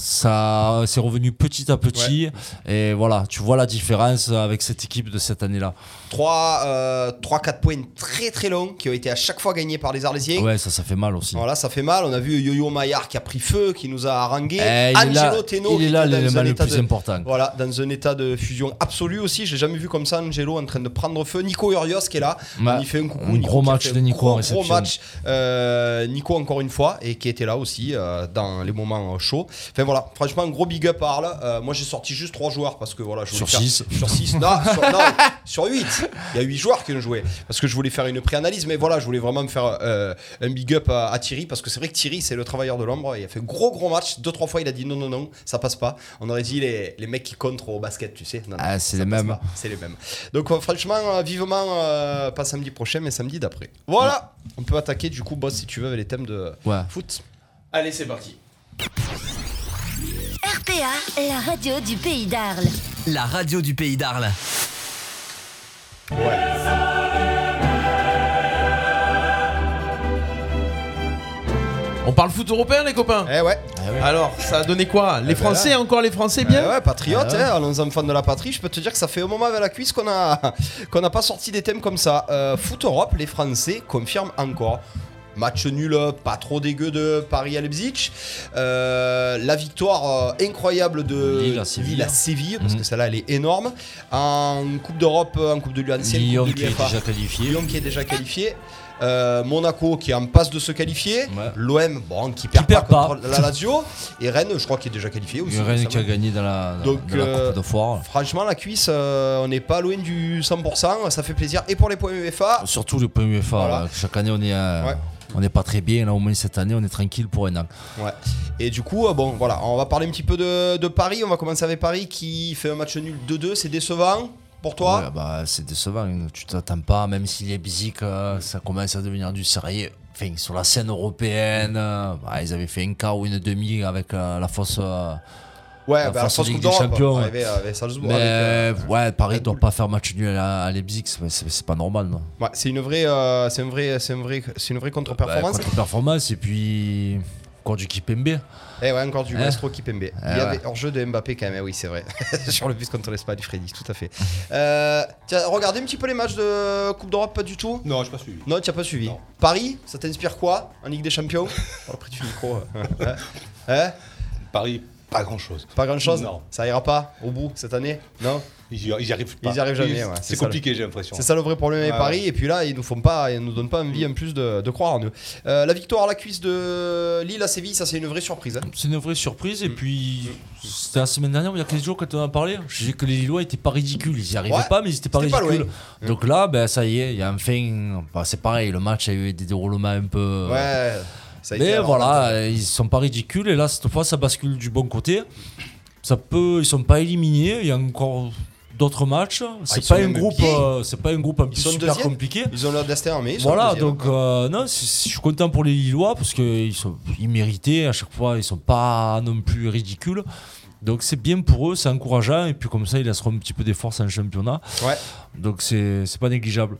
Ça c'est revenu petit à petit. Et voilà, tu vois la différence avec cette équipe de cette année-là. 3, euh, 3-4 points très très longs qui ont été à chaque fois gagnés par les Arlésiens. Ouais, ça, ça fait mal aussi. Voilà, ça fait mal. On a vu Yo-Yo Maillard qui a pris feu, qui nous a harangué. Eh, là, Angelo Teno, il est là l'élément le plus de- important. Voilà, dans un état de fusion absolu aussi. J'ai jamais vu comme ça Angelo en train de prendre feu. Nico Urios qui est là. Ouais, on y fait un coucou. un Nico gros match de Nico en Gros, gros réception. match. Euh, Nico encore une fois et qui était là aussi euh, dans les moments euh, chauds. Enfin voilà, franchement, un gros big up à Arles. Euh, moi j'ai sorti juste 3 joueurs parce que voilà, je voulais Sur faire- six. Sur 6. Non, sur, non, sur 8. Il y a 8 joueurs qui ont joué parce que je voulais faire une pré-analyse. Mais voilà, je voulais vraiment me faire euh, un big up à, à Thierry parce que c'est vrai que Thierry, c'est le travailleur de l'ombre. Il a fait gros gros match. Deux, trois fois, il a dit non, non, non, ça passe pas. On aurait dit les, les mecs qui contrent au basket, tu sais. Non, non, Ah, c'est les mêmes. C'est les mêmes. Donc euh, franchement, vivement, euh, pas samedi prochain, mais samedi d'après. Voilà, on peut attaquer du coup, boss, si tu veux, avec les thèmes de Ouais. foot. Allez, c'est parti. RPA, la radio du pays d'Arles. La radio du pays d'Arles. On parle foot européen, les copains Eh ouais. Alors, ça a donné quoi Les ben Français, encore les Français, Eh bien ouais, patriote, Ah ouais. hein, allons enfants de la patrie. Je peux te dire que ça fait un moment avec la cuisse qu'on a qu'on n'a pas sorti des thèmes comme ça. Euh, Foot Europe, les Français confirment encore. Match nul, pas trop dégueu de Paris à Leipzig. Euh, la victoire euh, incroyable de Lille à Séville. Lille à Séville, parce Mhm. que celle-là, elle est énorme. En Coupe d'Europe, en Coupe de l'Ancienne Lyon de qui est déjà qualifié. Lyon qui est déjà qualifié. Euh, Monaco qui est en passe de se qualifier. Ouais. L'OM, bon, qui perd, pas, contre la Lazio. Et Rennes, je crois, qui est déjà qualifié aussi. Rennes qui a gagné dans la, dans- Donc, dans la Coupe de Foire. Franchement, la cuisse, euh, on n'est pas loin du 100%. Ça fait plaisir. Et pour les points UEFA, Surtout le point UEFA. Voilà. Chaque année, on est, Ouais. On n'est pas très bien. Là, au moins cette année, on est tranquille pour un an. ouais. Et du coup, euh, bon, voilà, on va parler un petit peu de, de Paris. On va commencer avec Paris qui fait un match nul 2-2. C'est décevant pour toi? Ouais, bah, c'est décevant. Tu t'attends pas, même s'il est bisique, euh, ça commence à devenir du sérieux. Enfin, sur la scène européenne, euh, bah, ils avaient fait un quart ou une demi avec euh, la fausse. euh, Ouais, la bah, Ligue des. Champions. mais avec, euh, ouais, Paris doit pas faire match nul à, à Leipzig, c'est- pas normal. Non. ouais, c'est une vraie, euh, c'est un vrai, c'est un vrai, c'est une vraie contre-performance. Bah, contre-performance et puis encore du Kipembe. Eh ouais, encore du Hein maestro Kipembe. Il y ouais. avait hors-jeu de Mbappé quand même, eh oui, c'est vrai. Sur le bus contre l'Espagne, Freddy, tout à fait. Euh, tiens, regardez un petit peu les matchs de Coupe d'Europe, pas du tout Non, je pas suivi. Non, tu n'as pas suivi. Non. Paris, ça t'inspire quoi en Ligue des Champions? Oh, prix du micro. Hein? Hein? Paris, pas grand chose. Pas grand chose Non. Ça ira pas au bout cette année Non Ils y, ils y arrivent pas. Ils y arrivent jamais, ouais, c'est compliqué, j'ai l'impression. C'est ça le vrai problème avec Ouais, Paris. Et puis là, ils nous font pas, ils nous donnent pas envie en plus de, de croire en eux. Euh, la victoire à la cuisse de Lille à Séville, ça c'est une vraie surprise. hein. C'est une vraie surprise. Mm. Et puis, c'était la semaine dernière, il y a 15 jours, quand on en a parlé, je disais que les Lillois étaient pas ridicules. Ils y arrivaient Ouais, pas, mais ils étaient pas ridicules. loin. Donc là, ben, ça y est, il y a enfin. bah, c'est pareil, le match a eu des déroulements un peu. Ouais. Ça a été Mais voilà, euh, ils sont pas ridicules. Et là, cette fois, ça bascule du bon côté. Ça peut, ils sont pas éliminés. Il y a encore d'autres matchs. C'est ils sont pas un groupe, euh, c'est pas un groupe un peu sont super compliqué. Ils ont leur destin en main. ils sont Voilà, donc euh, non, c'est- c'est- je suis content pour les Lillois parce qu'ils sont ils méritaient à chaque fois, ils sont pas non plus ridicules. Donc c'est bien pour eux, c'est encourageant et puis comme ça ils laisseront un petit peu des forces en championnat. Ouais. Donc c'est pas négligeable.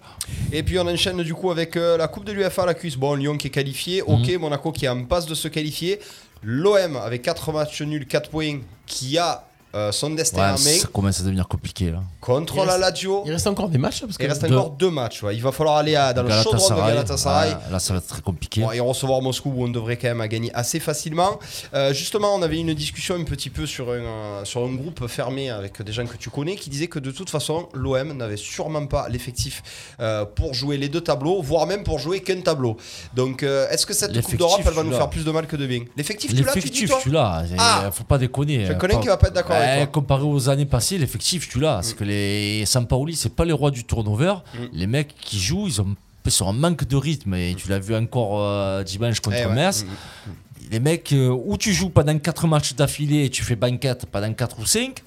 Et puis on enchaîne du coup avec euh, la Coupe de l'UFA à la cuisse. Bon, Lyon qui est qualifié. Ok, Mhm. Monaco qui est en passe de se qualifier. L'OM avec 4 matchs nuls, 4 points, qui a euh, son destin Ouais, en main ça commence à devenir compliqué là. contre Il la reste- Lazio. Il reste encore des matchs parce que Il reste Deux. encore deux matchs. ouais. Il va falloir aller à- dans le chaudron de Galatasaray. ouais, là ça va être très compliqué. Bon, et recevoir Moscou où on devrait quand même gagner assez facilement. Euh, justement, on avait une discussion un petit peu sur un, euh, sur un groupe fermé avec des gens que tu connais qui disaient que de toute façon, l'OM n'avait sûrement pas l'effectif euh, pour jouer les deux tableaux, voire même pour jouer qu'un tableau. Donc, euh, est-ce que cette Coupe d'Europe, elle va nous faire plus de mal que de bien? L'effectif, tu l'as, tu dis L'effectif, toi? tu l'as. Ah Il faut pas déconner. Je hein, connais qui va pas être d'accord toi. Comparé aux années passées, l'effectif, tu l'as. Parce que les Sampaoli, c'est pas les rois du turnover. Mm. Les mecs qui jouent, ils ont ils sont en manque de rythme. Et tu l'as vu encore euh, dimanche contre Eh ouais. Metz. Mm. Les mecs, euh, où tu joues pendant 4 matchs d'affilée et tu fais banquette pendant 4 ou 5,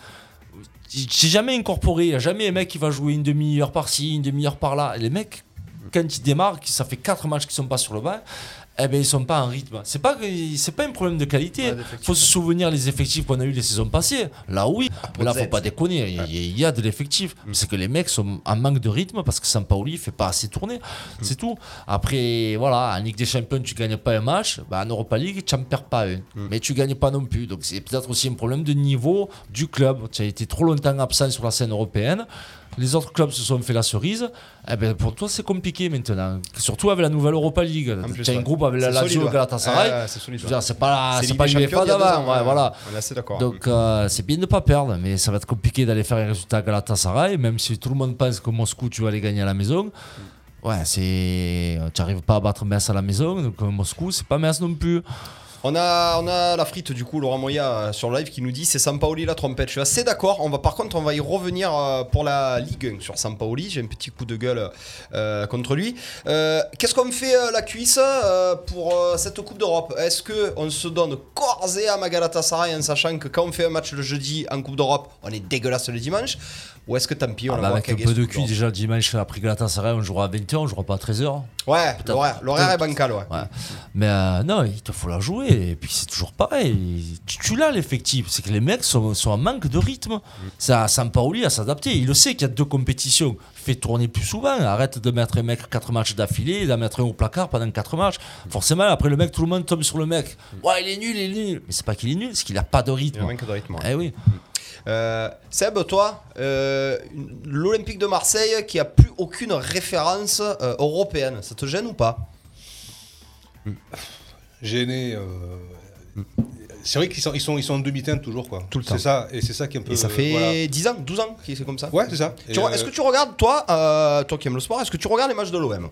j'ai jamais incorporé. Il n'y a jamais un mec qui va jouer une demi-heure par-ci, une demi-heure par-là. Les mecs, quand ils démarrent, qui- ça fait 4 matchs qu'ils sont pas sur le banc, eh ben ils sont pas en rythme. C'est pas c'est pas un problème de qualité. Ouais, d'effectifs. faut se souvenir les effectifs qu'on a eu les saisons passées. Là oui, mais là faut pas déconner. Il y a- il y, a de l'effectif. C'est que les mecs sont en manque de rythme parce que Sampaoli fait pas assez tourner. C'est tout. Après voilà, en Ligue des Champions tu gagnes pas un match, bah, en Europa League tu n'en perds pas un, mais tu gagnes pas non plus. Donc c'est peut-être aussi un problème de niveau du club. Tu as été trop longtemps absent sur la scène européenne. Les autres clubs se sont fait la cerise. Eh ben, pour toi, c'est compliqué maintenant. Surtout avec la nouvelle Europa League. Tu as un groupe avec la Lazio et. Galatasaray. C'est pas, C'est pas l'UEFA d'avant. ouais, voilà. On est assez d'accord. Donc euh, c'est bien de ne pas perdre, mais ça va être compliqué d'aller faire un résultat à Galatasaray, même si tout le monde pense que Moscou, tu vas aller gagner à la maison. Ouais, c'est. Tu n'arrives pas à battre Metz à la maison, donc euh, Moscou, c'est pas Metz non plus. On a, on a la frite du coup, Laurent Moya euh, sur live qui nous dit c'est Sampaoli la trompette. Je suis assez d'accord. On va par contre on va y revenir euh, pour la Ligue 1 sur Sampaoli. J'ai un petit coup de gueule euh, contre lui. Euh, Qu'est-ce qu'on fait euh, la cuisse pour cette Coupe d'Europe? Est-ce que on se donne corps et âme à Galatasaray en sachant que quand on fait un match le jeudi en Coupe d'Europe, on est dégueulasse le dimanche? Ou est-ce que tant pis on Ah bah, avec un peu de cul, déjà dimanche après Galatasaray, on jouera à 20h, on jouera pas à 13h. Ouais, l'horaire est bancal, ouais. Ouais. Mais non, il te faut la jouer. Et puis c'est toujours pareil. Tu, tu l'as l'effectif, c'est que les mecs sont, sont en manque de rythme. Ça, Sampaoli à s'adapter. Il le sait qu'il y a deux compétitions. Fais tourner plus souvent. Arrête de mettre un mec 4 matchs d'affilée, d'en mettre un au placard pendant 4 matchs. Forcément, après le mec, tout le monde tombe sur le mec. Ouais, il est nul, il est nul. Mais c'est pas qu'il est nul, c'est qu'il a pas de Il rythme. a manque de rythme. Eh oui. Euh, Seb, toi, euh, l'Olympique de Marseille qui a plus aucune référence euh, européenne, ça te gêne ou pas? Gêné. euh, C'est vrai qu'ils sont, ils sont, ils sont en demi-teinte toujours, quoi. Tout le temps. C'est ça, et c'est ça qui est un peu. Et ça fait voilà. 10 ans, 12 ans que c'est comme ça Ouais, c'est ça. Tu re- euh, Est-ce que tu regardes, toi, euh, toi qui aimes le sport, est-ce que tu regardes les matchs de l'OM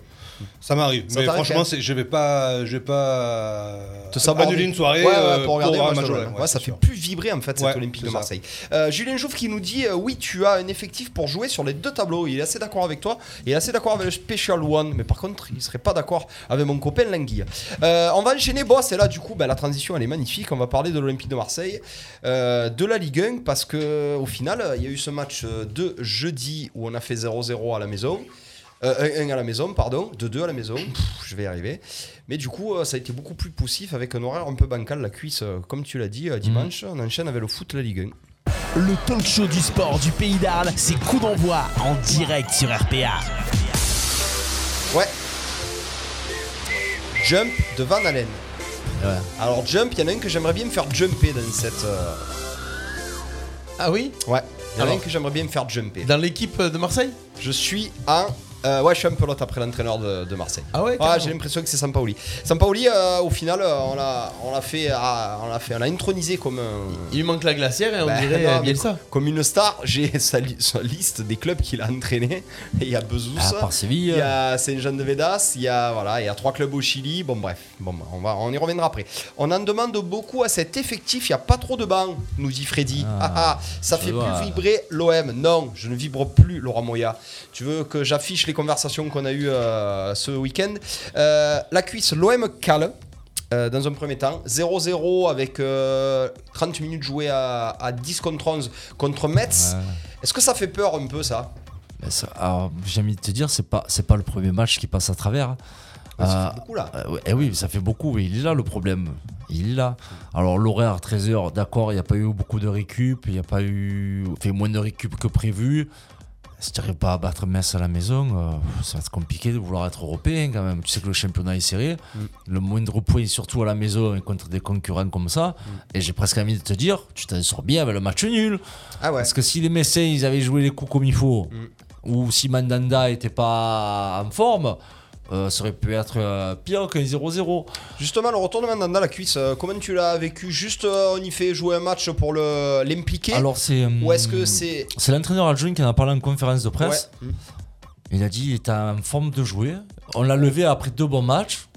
Ça m'arrive. Ça Mais franchement, hein c'est- je vais pas, je vais pas te annuler une soirée Ouais, ouais, euh, pour regarder un un match de l'OM. Ouais, ça c'est fait sûr. plus vibrer en fait cette Ouais, Olympique de. Marseille. Euh, Julien Jouve qui nous dit euh, oui, tu as un effectif pour jouer sur les deux tableaux. Il est assez d'accord avec toi. Il est assez d'accord avec le Special One, mais par contre, il serait pas d'accord avec mon copain Languille. Euh, on va enchaîner, boss. Et là, du coup, bah, la transition elle est magnifique. On va parler de l'Olympique de Marseille, euh, de la Ligue 1, parce que au final, il y a eu ce match euh, de jeudi où on a fait 0-0 à la maison. Euh, 1 à la maison, pardon, 2-2 à la maison, Pff, je vais y arriver. Mais du coup, euh, ça a été beaucoup plus poussif avec un horaire un peu bancal, la cuisse, euh, comme tu l'as dit, euh, dimanche. On enchaîne avec le foot, la Ligue 1. Le talk show du sport du pays d'Arles, c'est coup d'envoi en direct sur RPA. Ouais. Jump de Van Allen. Alors, Jump, il y en a un que j'aimerais bien me faire jumper dans cette. euh, Ah oui? Ouais, il y en a un que j'aimerais bien me faire jumper. Dans l'équipe de Marseille? Je suis en. Euh, ouais, je suis un peu l'autre après l'entraîneur de, de Marseille. Ah ouais, Ouais, j'ai l'impression que c'est Sampaoli. Sampaoli, euh, au final, euh, on l'a, on l'a fait, ah, on l'a fait, on l'a intronisé comme un, Il lui manque la glacière et on Bah, dirait non, Bielsa. comme une star. J'ai sa, li- sa liste des clubs qu'il a entraînés. Et Il y a part Séville. il y a Saint-Jean-de-Védas, il y a voilà, il y a trois clubs au Chili. Bon bref, bon, on va, on y reviendra après. On en demande beaucoup à cet effectif. Il y a pas trop de bancs, nous dit Freddy. Ah, Ah, ah, ça fait vois. plus vibrer l'OM. Non, je ne vibre plus, Laurent Moya. Tu veux que j'affiche les conversations qu'on a eues euh, ce week-end Euh, La cuisse, l'OM cale. euh, dans un premier temps, 0-0 avec euh, 30 minutes jouées à, à 10 contre 11 contre Metz. Ouais. Est-ce que ça fait peur un peu ça? Ça- alors, j'ai envie de te dire, c'est pas, c'est pas le premier match qui passe à travers. Ça Euh, fait beaucoup là. Ouais, eh oui, ça fait beaucoup, il est là le problème. Il est là. Alors l'horaire 13h, d'accord, il n'y a pas eu beaucoup de récup, il n'y a pas eu. Fait moins de récup que prévu. Si tu n'arrives pas à battre Metz à la maison, euh, ça va être compliqué de vouloir être européen quand même. Tu sais que le championnat est serré. Le moindre point, surtout à la maison et contre des concurrents comme ça. Et j'ai presque envie de te dire, tu t'en sors bien avec le match nul. Ah ouais. Parce que si les Messins ils avaient joué les coups comme il faut, ou si Mandanda était pas en forme, euh, ça aurait pu être euh, pire qu'un 0-0. Justement, le retournement dans la cuisse, euh, comment tu l'as vécu? Juste, on y fait jouer un match pour le- l'impliquer? Alors c'est. Ou est-ce hum, que c'est. C'est l'entraîneur adjoint qui en a parlé en conférence de presse. Ouais. Il a dit il était en forme de jouer. On l'a levé après deux bons matchs.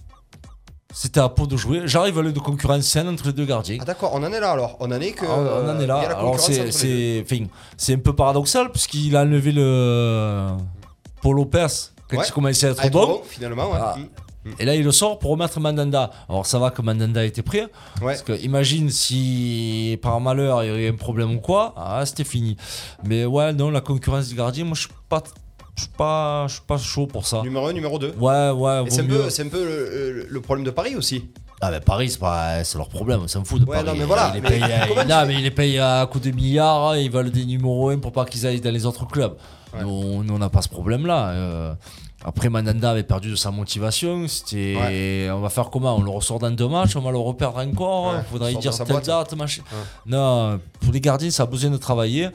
C'était à peau de jouer. J'arrive à le de concurrence saine entre les deux gardiens. Ah d'accord, on en est là alors. On en est que. Ah, on en est là. Alors c'est c'est enfin, c'est un peu paradoxal puisqu'il a enlevé le Paul Lopez quand Ouais. il commençait à être être bon. bon, finalement, ouais. Ah. Mm. Et là, il le sort pour remettre Mandanda. Alors, ça va que Mandanda était prêt. Ouais. Parce que imagine si par malheur il y avait un problème ou quoi, ah, c'était fini. Mais ouais, non, la concurrence du gardien, moi je suis pas, je suis pas, je suis pas chaud pour ça. Numéro 1, numéro 2. Ouais, ouais, c'est un, mieux. peu, c'est un peu le, problème de Paris aussi. Ah, mais Paris, c'est pas, c'est leur problème, on s'en fout de Ouais, Paris. non, mais voilà, Il les mais paye, à- non, mais il les paye à coup de milliards, hein, ils veulent des numéros 1 pour pas qu'ils aillent dans les autres clubs. Nous, nous, on n'a pas ce problème-là. euh. après, Mandanda avait perdu de sa motivation. C'était. On va faire comment? On le ressort dans deux matchs, on va le reperdre encore. Ouais, Il faudrait sort dire de sa telle boîte. date, machin. Non, pour les gardiens, ça a besoin de travailler.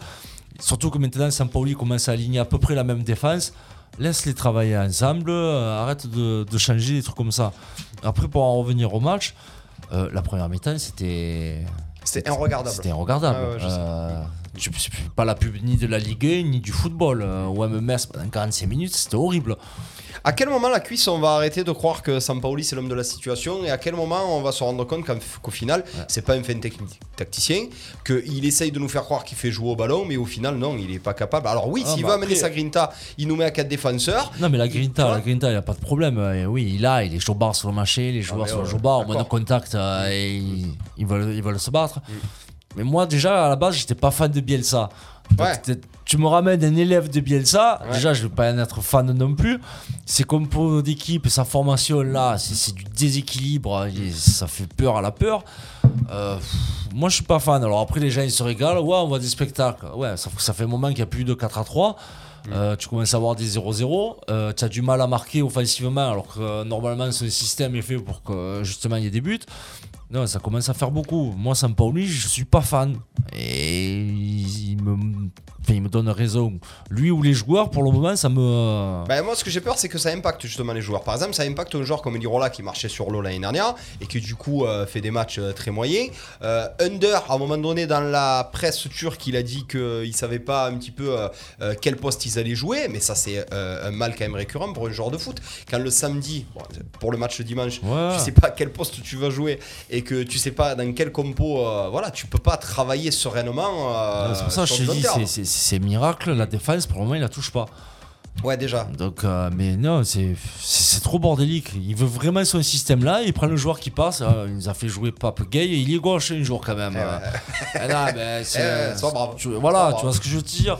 Surtout que maintenant, Sampaoli commence à aligner à peu près la même défense. Laisse-les travailler ensemble, euh, arrête de, de changer des trucs comme ça. Après, pour en revenir au match, euh, la première mi-temps, c'était. C'était inregardable. C'était regardable. Ah ouais, je fais pas la pub ni de la Ligue 1 ni du football. Euh, OM Metz pendant 45 minutes, c'était horrible. À quel moment la cuisse on va arrêter de croire que Sampaoli c'est l'homme de la situation et à quel moment on va se rendre compte qu'au final c'est pas un fin technique tacticien qu'il essaye de nous faire croire qu'il fait jouer au ballon mais au final non il est pas capable. Alors oui Ah, s'il bah veut amener sa grinta il nous met à quatre défenseurs. Non, mais la Grinta, vois la Grinta, il n'y a pas de problème. Euh, oui, il a, il est chaud sur le marché, les joueurs mais sur le ouais, joueur, au moins de contact, euh, et ils, ils veulent, ils veulent se battre. Mais moi, déjà, à la base, j'étais pas fan de Bielsa. Donc, Ouais. t'es- tu me ramènes un élève de Bielsa, Ouais. déjà, je vais pas en être fan non plus. C'est comme pour d'équipe, sa formation là, c'est du déséquilibre, et ça fait peur à la peur. Euh, moi, je suis pas fan. Alors après, les gens ils se régalent. Ouais, on voit des spectacles. Ouais, ça, ça fait un moment qu'il n'y a plus de 4 à 3. Euh, tu commences à avoir des 0-0. Euh, tu as du mal à marquer offensivement, alors que euh, normalement, ce système est fait pour que justement il y ait des buts. Non, ça commence à faire beaucoup. Moi, Sampaoli, je suis pas fan. Et il, me, donne raison. Lui ou les joueurs, pour le moment, ça me. Ben, moi, ce que j'ai peur, c'est que ça impacte justement les joueurs. Par exemple, ça impacte un joueur comme Lirola qui marchait sur l'eau l'année dernière et qui, du coup, euh, fait des matchs euh, très moyens. Euh, Under, à un moment donné, dans la presse turque, il a dit qu'il savait pas un petit peu euh, euh, quel poste ils allaient jouer, mais ça, c'est euh, un mal quand même récurrent pour un joueur de foot. Quand le samedi, bon, pour le match dimanche, Ouais. tu sais pas quel poste tu vas jouer et que tu sais pas dans quel compo, euh, voilà, tu peux pas travailler sereinement. euh, c'est pour ça que je te dis. C'est- c'est c'est miracle. La défense, pour le moment, il la touche pas. Ouais, déjà. Donc, euh, mais non, c'est c'est c'est trop bordélique. Il veut vraiment son système là. Il prend le joueur qui passe. euh, il nous a fait jouer Pape Gay et il est gauche un jour quand même. euh. Non, mais c'est- Eh ouais, sois brave. tu- voilà, tu brave. vois ce que je veux te dire.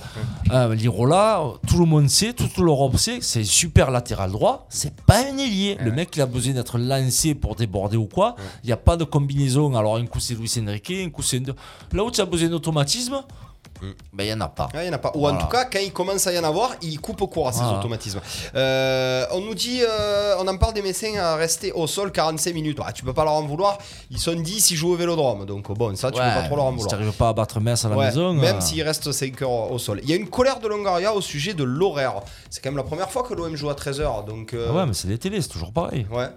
Euh, Lirola, tout le monde sait, toute l'Europe sait, c'est super latéral droit. C'est pas un ailier. Le mec, il a besoin d'être lancé pour déborder ou quoi. Il n'y a pas de combinaison. Alors, un coup, c'est Luis Enrique, un coup, c'est. Là où tu as besoin d'automatisme, ben, il n'y en a pas. Ouais, il y en a pas. Ou Voilà. en tout cas, quand il commence à y en avoir, il coupe au cours à ces Voilà. automatismes. Euh, on nous dit, euh, on en parle des Messins à rester au sol 45 minutes. Ah, tu peux pas leur en vouloir. Ils sont 10, ils jouent au vélodrome. Donc bon, ça, tu peux pas trop leur en si vouloir. t'arrives pas à battre Metz à la Ouais, maison. même euh, s'il reste 5 heures au sol. Il y a une colère de Longoria au sujet de l'horaire. C'est quand même la première fois que l'OM joue à 13h. Donc, euh, Ah ouais, mais c'est des télés, c'est toujours pareil. ouais.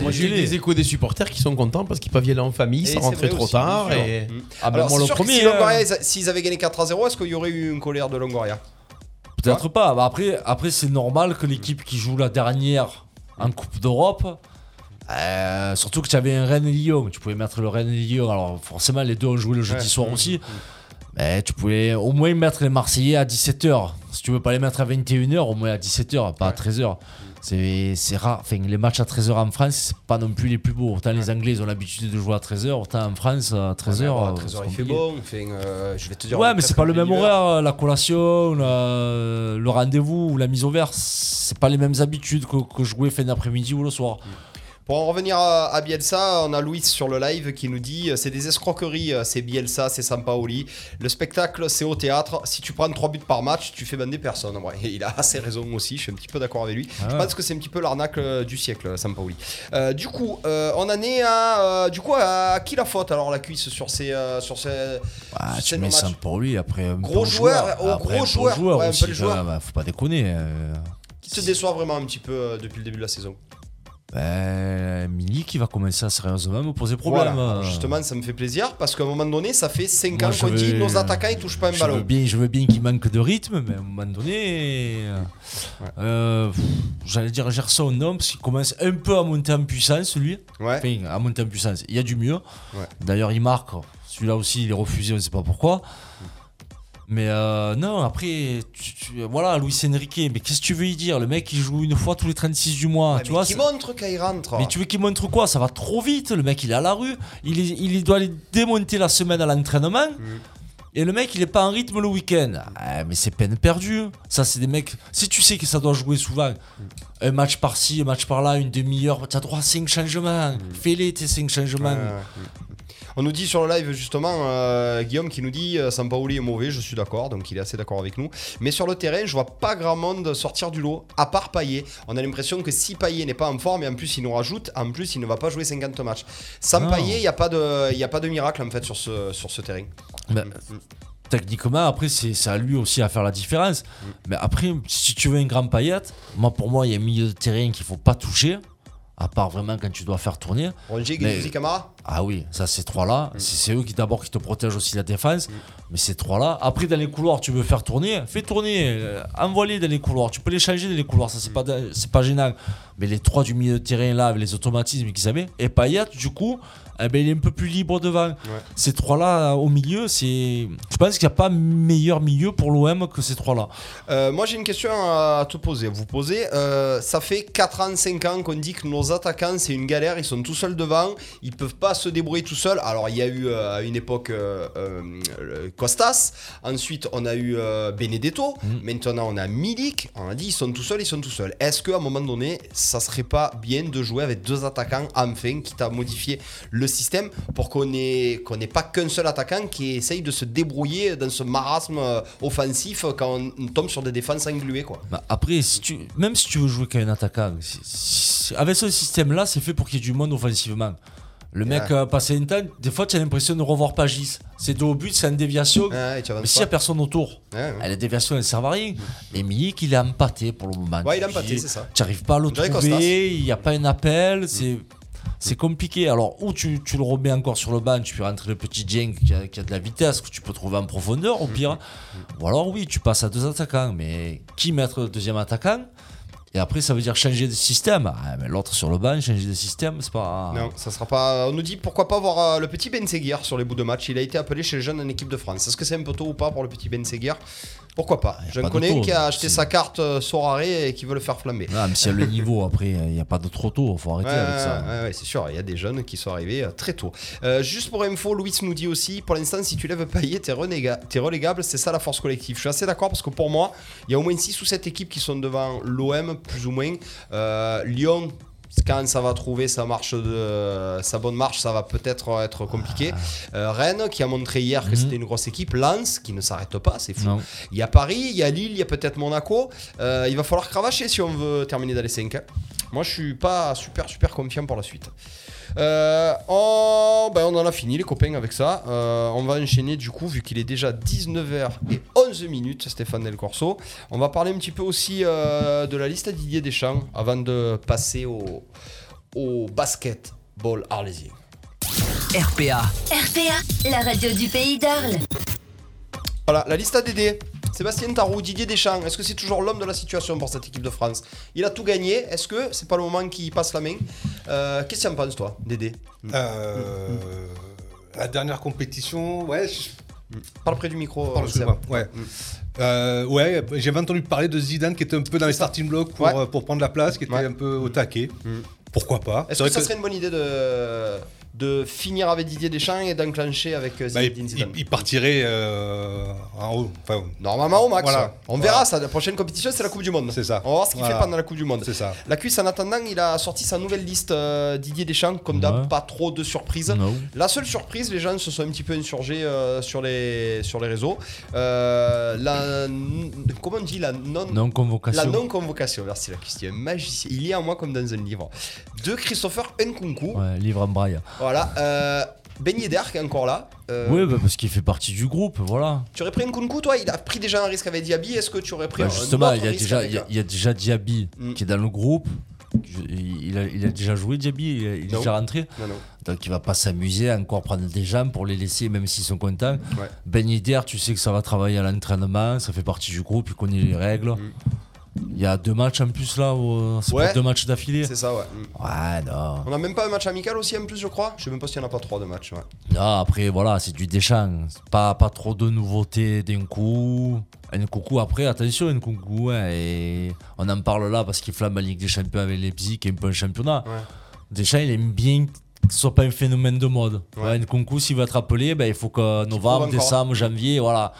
Moi j'ai des échos des supporters qui sont contents parce qu'ils peuvent y aller en famille sans rentrer trop aussi, tard. Et... Mm. Ah ben Alors, moi le sûr que premier. si euh, ils- s'ils avaient gagné 4 à 0, est-ce qu'il y aurait eu une colère de Longoria? Peut-être pas. Bah après, après c'est normal que l'équipe qui joue la dernière en Coupe d'Europe. euh, surtout que tu avais un Rennes et Lyon, tu pouvais mettre le Rennes et Lyon. Alors forcément, les deux ont joué le jeudi Ouais. soir aussi. Mais tu pouvais au moins mettre les Marseillais à 17h. Si tu veux pas les mettre à 21h, au moins à 17h, pas à 13h. C'est c'est rare. Enfin, les matchs à 13h en France, c'est pas non plus les plus beaux. Autant les Anglais ils ont l'habitude de jouer à 13h, autant en France, à 13h. Ouais, à euh, 13h, c'est il fait bon. Enfin, euh, je vais te dire. Ouais, mais c'est pas le même horaire, la collation, la- le rendez-vous ou la mise au vert, c'est pas les mêmes habitudes que, que jouer fin d'après-midi ou le soir. Pour en revenir à, à Bielsa, on a Louis sur le live qui nous dit euh, c'est des escroqueries, euh, c'est Bielsa, c'est Sampaoli. Le spectacle, c'est au théâtre. Si tu prends 3 buts par match, tu fais bander personne. Ouais, il a assez raison aussi, je suis un petit peu d'accord avec lui. Ah Je ouais. pense que c'est un petit peu l'arnaque euh, du siècle, Sampaoli. Euh, du coup, euh, on en est à. euh, du coup, à qui la faute alors la cuisse sur ces. sur ces Ah, sur tu ces mets lui, après un Gros bon joueur, oh, après gros un joueur, joueur ouais, un aussi, peu le quand joueur. même, faut pas déconner. Qui te déçoit vraiment un petit peu depuis le début de la saison Ben, Milik qui va commencer à sérieusement me poser problème. Voilà. Justement, ça me fait plaisir parce qu'à un moment donné, ça fait 5 Moi, ans qu'on dit nos attaquants ils touchent pas un je ballon. veux bien, je veux bien qu'il manque de rythme, mais à un moment donné, euh, euh, j'allais dire Gerson non, parce qu'il commence un peu à monter en puissance, lui. Ouais. Enfin, à monter en puissance. Il y a du mieux. Ouais. D'ailleurs, il marque. Celui-là aussi, il est refusé, on ne sait pas pourquoi. Mais euh, non, après, tu- tu- voilà, Luis Enrique, mais qu'est-ce que tu veux y dire? Le mec, il joue une fois tous les 36 du mois. Ouais, tu mais vois, qui c'est- montre quand il rentre mais tu veux qu'il montre quoi? Ça va trop vite. Le mec, il est à la rue. Il, est- il doit aller démonter la semaine à l'entraînement. Et le mec, il est pas en rythme le week-end. Ah, mais c'est peine perdue. Ça, c'est des mecs. Si tu sais que ça doit jouer souvent, un match par-ci, un match par-là, une demi-heure, tu as droit à 5 changements. Fais-les tes 5 changements. Ouais, ouais. On nous dit sur le live justement, euh, Guillaume qui nous dit euh, Sampaoli est mauvais, je suis d'accord, donc il est assez d'accord avec nous. Mais sur le terrain, je vois pas grand monde sortir du lot, à part Payet. On a l'impression que si Payet n'est pas en forme, et en plus il nous rajoute, en plus il ne va pas jouer 50 matchs. Sans Non. Payet, il n'y a, pas de- il y a pas de miracle en fait sur ce, sur ce terrain. Ben, techniquement, après, c'est c'est à lui aussi à faire la différence. Mais après, si tu veux un grand paillette, moi, pour moi, il y a un milieu de terrain qu'il faut pas toucher. À part vraiment quand tu dois faire tourner. Rongier, Mais- Guendouzi, Camara Ah oui, ça ces trois-là, c'est c'est eux qui d'abord qui te protègent aussi la défense. Mais ces trois-là, après dans les couloirs, tu veux faire tourner, fais tourner, euh, envoie-les dans les couloirs. Tu peux les changer dans les couloirs, ça c'est pas c'est pas gênant. Mais les trois du milieu de terrain là, avec les automatismes qu'ils avaient, et Payet du coup, eh ben, il est un peu plus libre devant. Ces trois-là au milieu, c'est, je pense qu'il n'y a pas meilleur milieu pour l'OM que ces trois-là. Euh, moi j'ai une question à te poser, vous poser. Euh, ça fait 4 ans, 5 ans qu'on dit que nos attaquants c'est une galère, ils sont tout seuls devant, ils peuvent pas se débrouiller tout seul. Alors, il y a eu euh, à une époque Costas. Ensuite, on a eu euh, Benedetto. Mm. Maintenant, on a Milik. On a dit, ils sont tout seuls, ils sont tout seuls. Est-ce qu'à un moment donné, ça serait pas bien de jouer avec deux attaquants, enfin, quitte à modifier le système pour qu'on ait, qu'on n'ait pas qu'un seul attaquant qui essaye de se débrouiller dans ce marasme euh, offensif quand on tombe sur des défenses engluées, quoi? Bah, après, si tu, même si tu veux jouer qu'un attaquant, si- si- avec ce système-là, c'est fait pour qu'il y ait du monde offensivement. Le mec Ouais. a passé une temps, des fois tu as l'impression de revoir Pagis. C'est dos au but, c'est une déviation. Ouais, mais s'il n'y a personne autour, Ouais. Ah, les déviations elles ne servent à rien. Et Milik, il est empâté pour le moment. Ouais, il est empâté, c'est ça. Tu n'arrives pas à le trouver, il n'y a pas un appel, c'est. C'est compliqué. Alors, ou tu, tu le remets encore sur le banc, tu peux rentrer le petit Jeng qui a, qui a de la vitesse, que tu peux trouver en profondeur au pire. Ou alors, oui, tu passes à deux attaquants. Mais qui mettre le deuxième attaquant? Et après, ça veut dire changer de système. Ah, l'autre sur le banc, changer de système, c'est pas. Non, ça sera pas. On nous dit pourquoi pas voir euh, le petit Ben Seguir sur les bouts de match. Il a été appelé chez les jeunes en équipe de France. Est-ce que c'est un peu tôt ou pas pour le petit Ben Seguir Pourquoi pas y a J'en connais qui a acheté sa carte euh, Sorare et qui veut le faire flamber. Ah, mais a le niveau, après, il n'y a pas de trop tôt. Il faut arrêter Ouais, avec ça. ouais, ouais, c'est sûr, il y a des jeunes qui sont arrivés euh, très tôt. Euh, juste pour info, Louis nous dit aussi, pour l'instant, si tu lèves Payet, t'es t'es relégable, c'est ça la force collective. Je suis assez d'accord parce que pour moi, il y a au moins 6 ou 7 équipes qui sont devant l'OM, plus ou moins. Lyon, quand ça va trouver sa marche de sa bonne marche, ça va peut-être être compliqué. Euh, Rennes qui a montré hier que c'était une grosse équipe. Lens qui ne s'arrête pas, c'est fou. Non. Il y a Paris, il y a Lille, il y a peut-être Monaco. Euh, il va falloir cravacher si on veut terminer dans les 5. Moi, je suis pas super super confiant pour la suite. Euh, on, ben, on en a fini les copains avec ça. Euh, on va enchaîner du coup vu qu'il est déjà 19h et 11 minutes Stéphane Del Corso. On va parler un petit peu aussi euh, de la liste à Didier Deschamps avant de passer au, au basketball arlésien. RPA. RPA, la radio du pays d'Arles. Voilà, la liste ADD. Sébastien Tarou, Didier Deschamps, est-ce que c'est toujours l'homme de la situation pour cette équipe de France? Il a tout gagné, est-ce que c'est pas le moment qu'il passe la main? Euh, Qu'est-ce que tu en penses toi, Dédé? Euh, La dernière compétition, ouais. je- Parle près du micro. Excuse-moi, ouais. Euh, ouais, j'avais entendu parler de Zidane qui était un peu dans les starting blocks pour, Ouais. euh, pour prendre la place, qui était Ouais. un peu au taquet. Mm. Pourquoi pas Est-ce que ça serait une bonne idée de, de finir avec Didier Deschamps et d'enclencher avec euh, bah, Zinedine il, Zidane il- il partirait euh, en haut. Enfin, Normalement au max. Voilà. On Voilà. verra ça. La prochaine compétition, c'est la Coupe du Monde. C'est ça. On va voir ce qu'il Voilà. fait pendant la Coupe du Monde. c'est ça. La cuisse, en attendant, il a sorti sa nouvelle liste euh, Didier Deschamps. Comme d'hab, Ouais. pas trop de surprises. Non. La seule surprise, les gens se sont un petit peu insurgés euh, sur, les, sur les réseaux. Euh, la, comment on dit la non, Non convocation. la non-convocation. Merci la cuisse. Il y a un magicien. Il y a en moi comme dans un livre. De Christopher Nkunku. Ouais, livre en braille. Voilà. Euh, ben qui est encore là. Euh, Oui, bah, parce qu'il fait partie du groupe, voilà. Tu aurais pris Nkunku, toi? Il a pris déjà un risque avec Diaby. Est-ce que tu aurais pris Bah, un justement, autre il y, a risque déjà, avec, il, y a, il y a déjà Diaby Mm. qui est dans le groupe. Je- Il a, il a déjà joué Diaby, il, est- il est Non. déjà rentré. Non, non. Donc il va pas s'amuser à encore prendre des jambes pour les laisser, même s'ils sont contents. Ouais. Ben Yedder, tu sais que ça va travailler à l'entraînement, ça fait partie du groupe, il connaît les règles. Il y a deux matchs en plus là, où- c'est. Ouais. pas deux matchs d'affilée. C'est ça, ouais. Mm. Ouais, non. On a même pas un match amical aussi en plus, je crois. Je sais même pas s'il y en a pas trois de matchs. Ouais. Non, après, voilà, c'est du. C'est Pas, pas trop de nouveautés d'un coup. Un coucou après, attention, un coucou. et on en parle là parce qu'il flamme la Ligue des Champions avec Leipzig et un peu un championnat. Ouais. Deschamps, il aime bien que ce soit pas un phénomène de mode. Ouais. Ouais. un concours, s'il va être appelé, ben, il faut que novembre, décembre, janvier, voilà.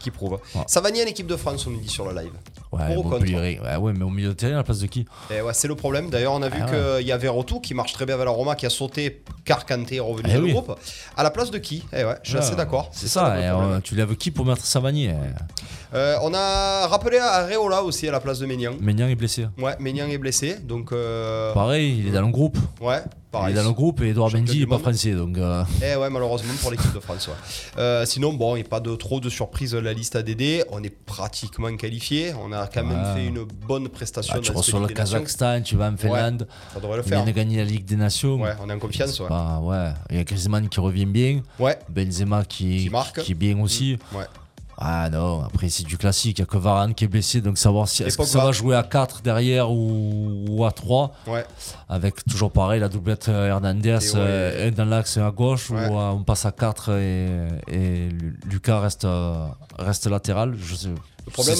Qui prouve. Ouais. Savanier en équipe de France, on nous dit sur le live. Ouais, ou Montpellier. Ouais, ouais, mais au milieu de terrain, à la place de qui? Et ouais, c'est le problème. D'ailleurs, on a vu Ah qu'il y avait Rotou qui marche très bien avec la Roma, qui a sauté car Kanté est revenu Eh dans le groupe. À la place de qui? Eh ouais, je suis Ah, assez d'accord. C'est ça, ça, et, problème. euh, tu lèves qui pour mettre Savanier Euh, on a rappelé à Reola aussi à la place de Ménian. Ménian est blessé. Ouais, Ménian est blessé, donc euh, Pareil, il est dans le groupe. ouais, pareil. Il est dans le groupe et Edouard Mendy n'est pas français. Donc, euh, Eh ouais, malheureusement pour l'équipe de France. ouais. Euh, sinon, bon, il n'y a pas de trop de surprises la liste ADD. On est pratiquement qualifié. On a quand même Ouais. fait une bonne prestation. bah, tu reçois le. Kazakhstan, tu vas en Finlande. Ça devrait le faire. vient de gagner la Ligue des Nations. Ouais, on est en confiance. Ouais. pas- ouais. Il y a Griezmann qui revient bien. Ouais. Benzema qui, Qui marque. qui est bien aussi. Ouais. Ah non, après c'est du classique. Il n'y a que Varane qui est blessé. Donc savoir si est-ce que ça va jouer à 4 derrière ou, ou à 3. Ouais. Avec toujours pareil la doublette euh, Hernandez Et ouais. euh, un dans l'axe et à gauche. Ouais. Ou euh, on passe à 4 et, et Lu- Lucas reste, euh, reste latéral. Je sais. Le problème,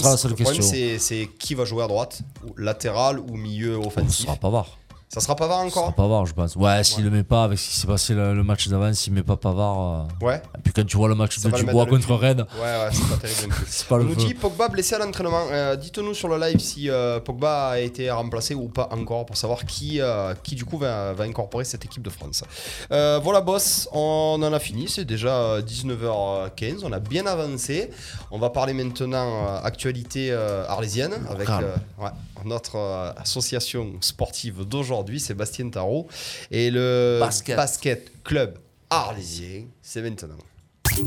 c'est- qui va jouer à droite, latéral ou milieu On ne offensif. sera pas voir. Ça sera Pavard encore sera Pavard, je pense. Ouais, s'il le met pas avec ce qui s'est passé le, le match d'avant, s'il met pas Pavard. euh, Ouais. Et puis quand tu vois le match Ça de Dubois contre Rennes, Ouais, ouais, c'est pas terrible c'est pas On le nous feu. dit Pogba blessé à l'entraînement. Euh, Dites-nous sur le live si euh, Pogba a été remplacé ou pas encore pour savoir qui, euh, qui du coup va, va incorporer cette équipe de France. Voilà, boss, on en a fini. C'est déjà euh, 19h15. On a bien avancé. On va parler maintenant actualité arlésienne avec ouais, notre association sportive d'aujourd'hui, Sébastien Tarot. Et le Basket. basket club arlésien, c'est maintenant.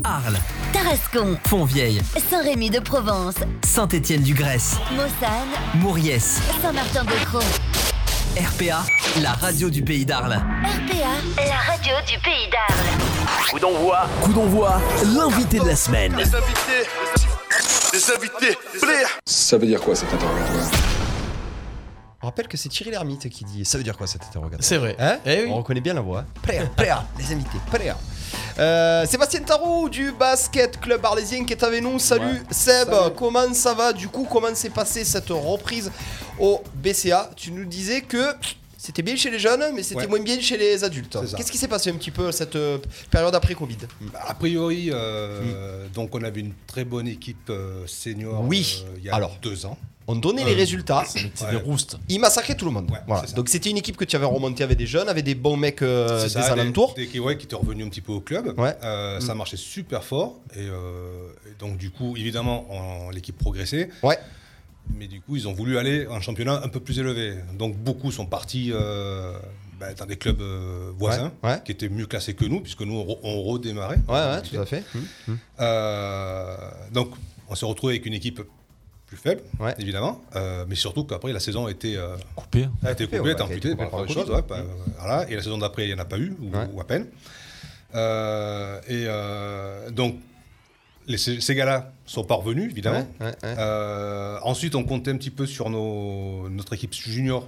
Arles, Tarascon, Fontvieille, Saint-Rémy de Provence, Saint-Étienne du Grèce, Mossane, Mauriès, Saint-Martin-de-Croix. RPA, la radio du pays d'Arles. RPA, la radio du pays d'Arles. Coup d'envoi. Coup d'envoi, l'invité de la semaine. Ça veut dire quoi cet interrogatoire? On rappelle que c'est Thierry Lhermitte qui dit ça veut dire quoi cet interrogatoire C'est vrai. Hein Eh oui. On reconnaît bien la voix. Préa, préa, les invités, préa. Euh, Sébastien Tarou du basket club arlésien qui est avec nous. Salut Seb, comment ça va Du coup, comment s'est passée cette reprise au BCA Tu nous disais que c'était bien chez les jeunes, mais c'était Ouais. moins bien chez les adultes. Qu'est-ce qui s'est passé un petit peu cette euh, période après Covid? A priori, euh, donc on avait une très bonne équipe senior Oui. euh, il y a Alors. deux ans. On donnait Euh, les résultats. Des roustes. Il massacrait tout le monde. Voilà. Donc c'était une équipe que tu avais remontée avec des jeunes, avec des bons mecs euh, des ça, alentours. Des, des- ouais, qui étaient revenus un petit peu au club. Ouais. Euh, Ça marchait super fort. Et, euh, et donc, du coup, évidemment, l'équipe progressait. Ouais. Mais du coup, ils ont voulu aller en championnat un peu plus élevé. Donc, beaucoup sont partis euh, bah, dans des clubs euh, voisins Ouais, ouais. qui étaient mieux classés que nous, puisque nous, on, re- on redémarrait. Ouais, ouais, tout à fait. Donc, on s'est retrouvé avec une équipe plus faible, Ouais. évidemment. Euh, mais surtout qu'après, la saison a été, euh, Coupé. a été coupée, ouais, a amputée coupée par chose. Ouais, pas- voilà. Et la saison d'après, il n'y en a pas eu, ou, Ouais. ou à peine. Euh, et euh, donc, les, ces, gars-là sont parvenus, évidemment. Ouais, ouais, ouais. Euh, ensuite, on comptait un petit peu sur nos, notre équipe junior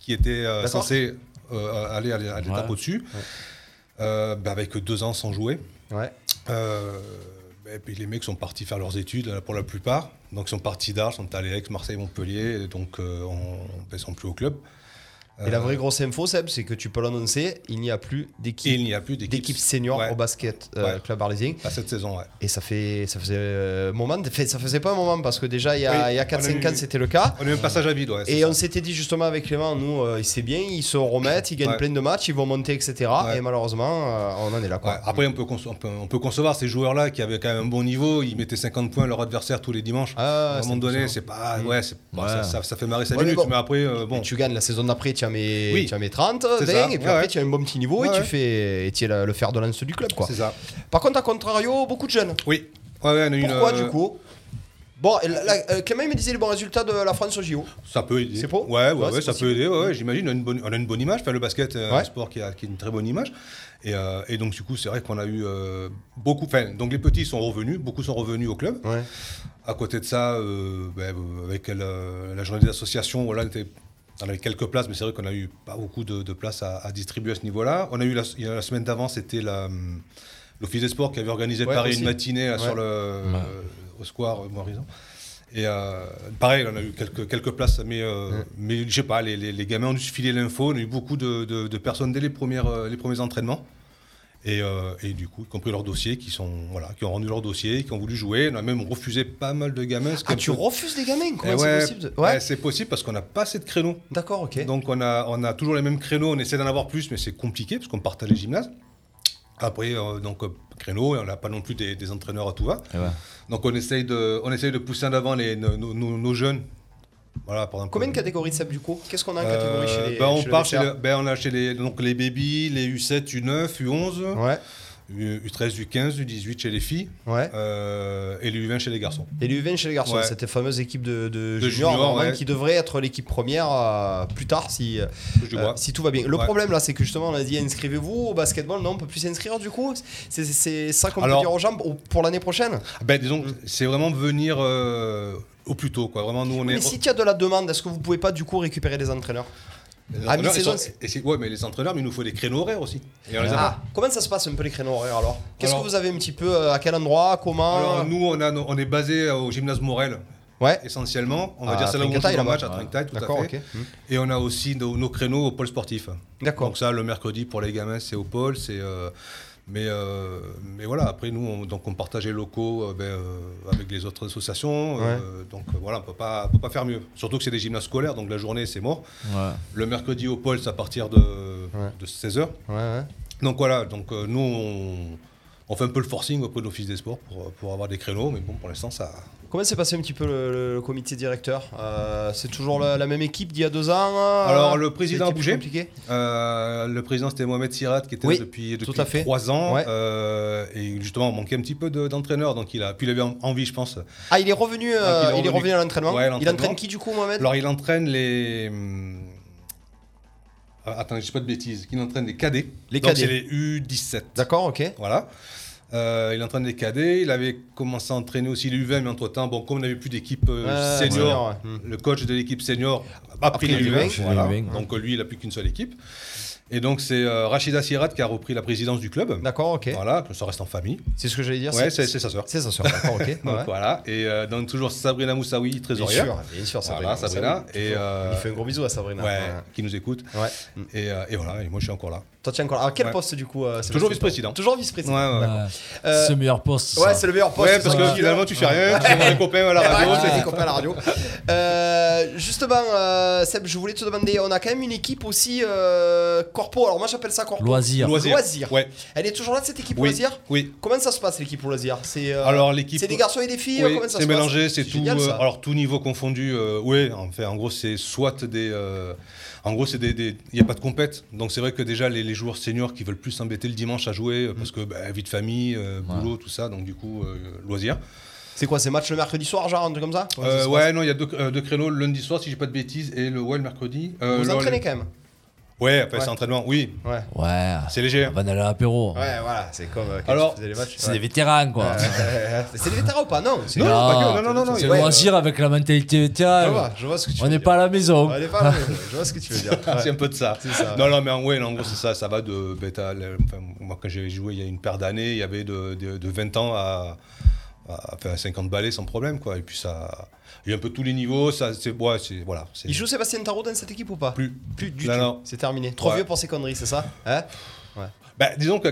qui était euh, censée euh, aller à l'étape Ouais. au-dessus, Euh, bah, avec deux ans sans jouer. Ouais. Euh, et puis les mecs sont partis faire leurs études pour la plupart. Donc ils sont partis d'Arles, sont allés à Marseille, Montpellier. Donc on ne sont plus au club. Et la Euh, vraie grosse info, Seb, c'est que tu peux l'annoncer, il n'y a plus d'équipe. il senior Ouais. au basket euh, Ouais. club arlésien à cette saison. Ouais. et ça fait ça faisait euh, moment ça faisait pas un moment parce que déjà il y a, Oui, il a on a 4 5 eu- ans c'était le cas On a eu un passage à vide. Ouais, et ça. on s'était dit justement avec Clément nous euh, c'est bien ils se remettent ils gagnent plein de matchs ils vont monter etc et malheureusement on en est là quoi Après, on peut, on, peut, on peut concevoir ces joueurs-là qui avaient quand même un bon niveau. Ils mettaient 50 points à leur adversaire tous les dimanches. Ah, à un moment donné, c'est pas. Ouais, bon. Ça, ça- ça fait marrer 5 Ouais, mais minutes, mais après, bon. Et tu gagnes la saison d'après tu as mes Oui. tu as mes 30 C'est 20 ça. et puis Ouais, après ouais. tu as un bon petit niveau et tu fais et tu es le, le fer de lance du club quoi ça. par contre à contrario beaucoup de jeunes Oui. Eu une, pourquoi euh, du coup? Bon, la- la- euh, Clément il me disait les bons résultats de la France au JO. Ça peut aider. C'est pour Ouais, ouais, ça possible. peut aider. Ouais, ouais, J'imagine, on, a une bonne- on a une bonne image. Enfin, le basket, euh, un sport qui a, qui a une très bonne image. Et, euh, et donc, du coup, c'est vrai qu'on a eu euh, beaucoup. Enfin, donc les petits sont revenus, beaucoup sont revenus au club. À côté de ça, euh, ben, avec la, la journée d'association, voilà, on, était- on avait quelques places, mais c'est vrai qu'on a eu pas beaucoup de, de places à, à distribuer à ce niveau-là. On a eu la, semaine d'avant, c'était hum, l'Office des sports qui avait organisé Ouais, Paris aussi. une matinée là, Ouais. sur le, euh, au square euh, Morison. Et euh, pareil, on a eu quelques, quelques places, mais, euh, mais je sais pas, les, les- les gamins ont dû se filer l'info. On a eu beaucoup de, de- de personnes dès les, premières, les premiers entraînements. Et, euh, et du coup, y compris leurs dossiers, qui, sont, voilà, qui ont rendu leur dossier, qui ont voulu jouer. On a même refusé pas mal de gamins. Ah, tu peu- refuses les gamins? Comment Eh c'est ouais, possible de- ouais, c'est possible parce qu'on n'a pas assez de créneaux. D'accord, ok. Donc on a, on a toujours les mêmes créneaux, on essaie d'en avoir plus, mais c'est compliqué parce qu'on partage les gymnases. Après, euh, donc euh, créneaux, on n'a pas non plus des, des entraîneurs à tout va. Ouais. Donc on essaye de, on essaye de pousser en avant les, nos, nos- nos jeunes. Voilà, par exemple. Combien de catégories de Seb du coup? Qu'est-ce qu'on a en catégorie chez les ben, on chez le part chez le- ben, on a chez les, donc les baby, les U7, U9, U11, Ouais, U, 13 U15, U18 chez les filles ouais. euh, et les U20 chez les garçons. Et les U20 chez les garçons, Ouais. cette fameuse équipe de, de, De juniors, ouais. qui devrait être l'équipe première euh, plus tard si, euh, si tout va bien. Le problème là, c'est que justement, on a dit inscrivez-vous au basketball. Non, on peut plus s'inscrire du coup. C'est- ça qu'on peut dire aux gens pour- l'année prochaine? Ben, disons, c'est vraiment venir euh, au plus tôt. Quoi. Vraiment, nous, on est. Mais si tu as de la demande, est-ce que vous pouvez pas du coup récupérer des entraîneurs c'est- ouais, mais les entraîneurs, mais il nous faut des créneaux horaires aussi. Et on Ah, comment ça se passe un peu les créneaux horaires alors? Qu'est-ce que vous avez un petit peu euh, à quel endroit Comment Alors nous, on, a, on est basé au gymnase Morel, Ouais. essentiellement. On va À dire c'est là où on joue là-bas. matchs à Trinquetail, tout à fait. Hmm. Et on a aussi nos, nos créneaux au pôle sportif. D'accord. Donc ça, le mercredi pour les gamins, c'est au pôle. C'est euh, mais euh, mais voilà. Après nous, on, donc on partage les locaux euh, ben, euh, avec les autres associations. donc voilà, on peut pas on peut pas faire mieux. Surtout que c'est des gymnases scolaires, donc la journée c'est mort. Ouais. Le mercredi au pôle, c'est à partir de, de 16 h Ouais, ouais. Donc voilà. Donc nous on, on fait un peu le forcing auprès de l'office des sports pour, pour avoir des créneaux, mais bon, pour l'instant, ça. Comment s'est passé un petit peu le, le comité directeur Euh, C'est toujours la, la même équipe d'il y a deux ans euh, Alors le président a bougé. Euh, le président c'était Mohamed Sirat qui était Oui, là depuis, tout depuis à fait. trois ans. Ouais. Euh, et justement, on manquait un petit peu de- d'entraîneur. donc il a, puis il avait en- envie, je pense. Ah, il est revenu, Ah, il est revenu à l'entraînement Ouais, Il entraîne qui du coup, Mohamed? Alors il entraîne les. hum, ah, Attends, je dis pas de bêtises. Il entraîne les cadets. Les cadets. C'est les U17. D'accord, ok. Voilà. Euh, il entraîne les cadets. Il avait commencé à entraîner aussi les U20, mais entre temps, bon, comme on n'avait plus d'équipe euh, Ouais, senior, ouais. Hmm. le coach de l'équipe senior a pris pris les les U20. U20, voilà. les U20, Donc lui, il n'a plus qu'une seule équipe. Et donc c'est euh, Rachida Sirat qui a repris la présidence du club. D'accord, ok. Voilà, que ça reste en famille. C'est ce que j'allais dire Ouais, c'est sa sœur. C'est sa sœur, d'accord, ok. Donc ouais. voilà. Et euh, donc toujours Sabrina Moussaoui, Bien trésorière. sûr, bien sûr, Voilà, Sabrina. Et euh, Il fait un gros bisou à Sabrina. ouais, qui nous écoute. Ouais. Et, euh, et voilà, et moi je suis encore là. Toi, tu es encore. Alors, quel Ouais. poste du coup euh, Toujours vice-président. Toujours vice-président. Ouais, ouais. Ouais. Euh, C'est le meilleur poste. Ouais, c'est le meilleur poste. Ouais, parce c'est que finalement tu fais rien, tu fais les copains à la Ouais, radio. ouais, c'est- les copains à la radio. Euh, justement, euh, Seb, je voulais te demander, on a quand même une équipe aussi euh, corpo. Alors moi j'appelle ça corpo. Loisir. Loisir. Loisir. Ouais. Elle est toujours là cette équipe Oui. loisir Oui. Comment ça se passe l'équipe loisir? C'est euh, Alors l'équipe. c'est des garçons et des filles Oui, Comment ça c'est se passe? mélangé, c'est tout. euh, alors tout niveau confondu. euh, oui, en fait, en gros, c'est soit des. En gros, c'est des. des- Il n'y a pas de compète. Donc c'est vrai que déjà, les, les joueurs seniors qui veulent plus s'embêter le dimanche à jouer, euh, parce que bah, vie de famille, euh, boulot, tout ça, donc du coup, euh, loisir. C'est quoi C'est match le mercredi soir, genre un truc comme ça? Euh, ouais, non, il y a deux, euh, deux créneaux le lundi soir, si j'ai pas de bêtises, et le, ouais, le mercredi. Euh, Vous le- entraînez quand même Ouais, après, Ouais. c'est entraînement, oui. Ouais. Ouais. C'est léger. On va aller à l'apéro. Ouais, voilà, c'est comme euh, quand Alors, tu faisais les matchs. C'est ouais. des vétérans, quoi. Euh, c'est des vétérans ou pas? Non, c'est Non, Non, pas que, non, non, non, non, C'est loisir avec la mentalité Je vétéran. vois, je vois ce que tu On veux n'est pas à la maison. On n'est pas là, mais je vois ce que tu veux dire. Ouais. C'est un peu de ça. C'est ça. Non, non, mais en, ouais, en gros, c'est ça. Ça va de. le- enfin, moi, quand j'avais joué il y a une paire d'années, il y avait de, de, de 20 ans à, à 50 balais sans problème, quoi. Et puis ça. Il y a un peu tous les niveaux. Ça, c'est, ouais, c'est, voilà, c'est- Il joue Sébastien Tarot dans cette équipe ou pas? Plus. Plus du Non, tout. C'est terminé. Trop Ouais. vieux pour ces conneries, c'est ça? Hein? Bah, disons que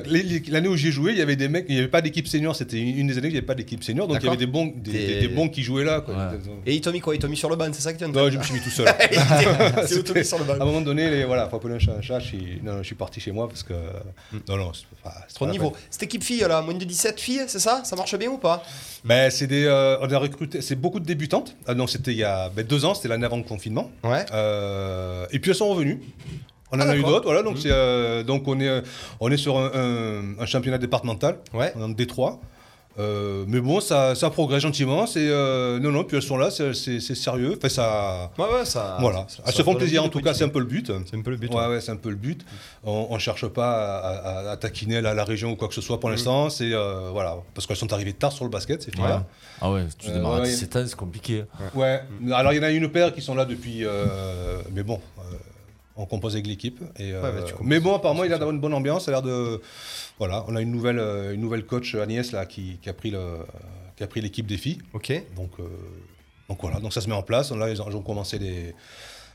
l'année où j'ai joué, il y avait des mecs, il n'y avait pas d'équipe senior. C'était une des années où il n'y avait pas d'équipe senior. Donc il y avait des bons, des, Des- des- des bons qui jouaient là, quoi. Ouais. Et il t'a mis quoi? Il t'a mis sur le ban, c'est ça que tu de Non, je me suis mis tout seul. C'est mis sur le À un moment donné, les, voilà, faut appeler un chat un chat. Je suis, non, non, je suis parti chez moi parce que. Non, non, c'est pas, Trop de niveau. Cette équipe fille là, moins de 17 filles, c'est ça? Ça marche bien ou pas? Ben, c'est des, euh, on a recruté, c'est beaucoup de débutantes. Ah, donc c'était il y a ben, deux ans, c'était l'année avant le confinement. Ouais. Euh, et puis elles sont revenues. On en Ah, a eu d'accord. d'autres, voilà. Donc, c'est, euh, donc on est, euh, on est sur un, un- un championnat départemental, Ouais. en Détroit. Euh, mais bon, ça, ça progresse gentiment. C'est euh, non, non. Puis elles sont là, c'est, c'est- c'est sérieux. Enfin, ça. Ouais, ouais, ça. Voilà, ça- elles ça se font plaisir en tout cas, c'est un peu le but. C'est un peu le but. Ouais, c'est un peu le but. On, on cherche pas à, à- à taquiner la, la région ou quoi que ce soit pour Mm. l'instant. C'est euh, voilà, parce qu'elles sont arrivées tard sur le basket, c'est Ouais. Ah ouais, tu démarres à ouais, 17 ans, c'est compliqué. Ouais. Alors il y en a une paire qui sont là depuis, mais bon, on compose avec l'équipe. Et, euh, Ouais, bah, mais bon, apparemment, il a l'air d'avoir une bonne ambiance. A l'air de, voilà, on a une nouvelle, euh, une nouvelle coach Agnès là qui, qui a pris le, qui a pris l'équipe des filles. Ok. Donc, euh, donc voilà, donc ça se met en place. Là, ils ont, ils ont commencé les,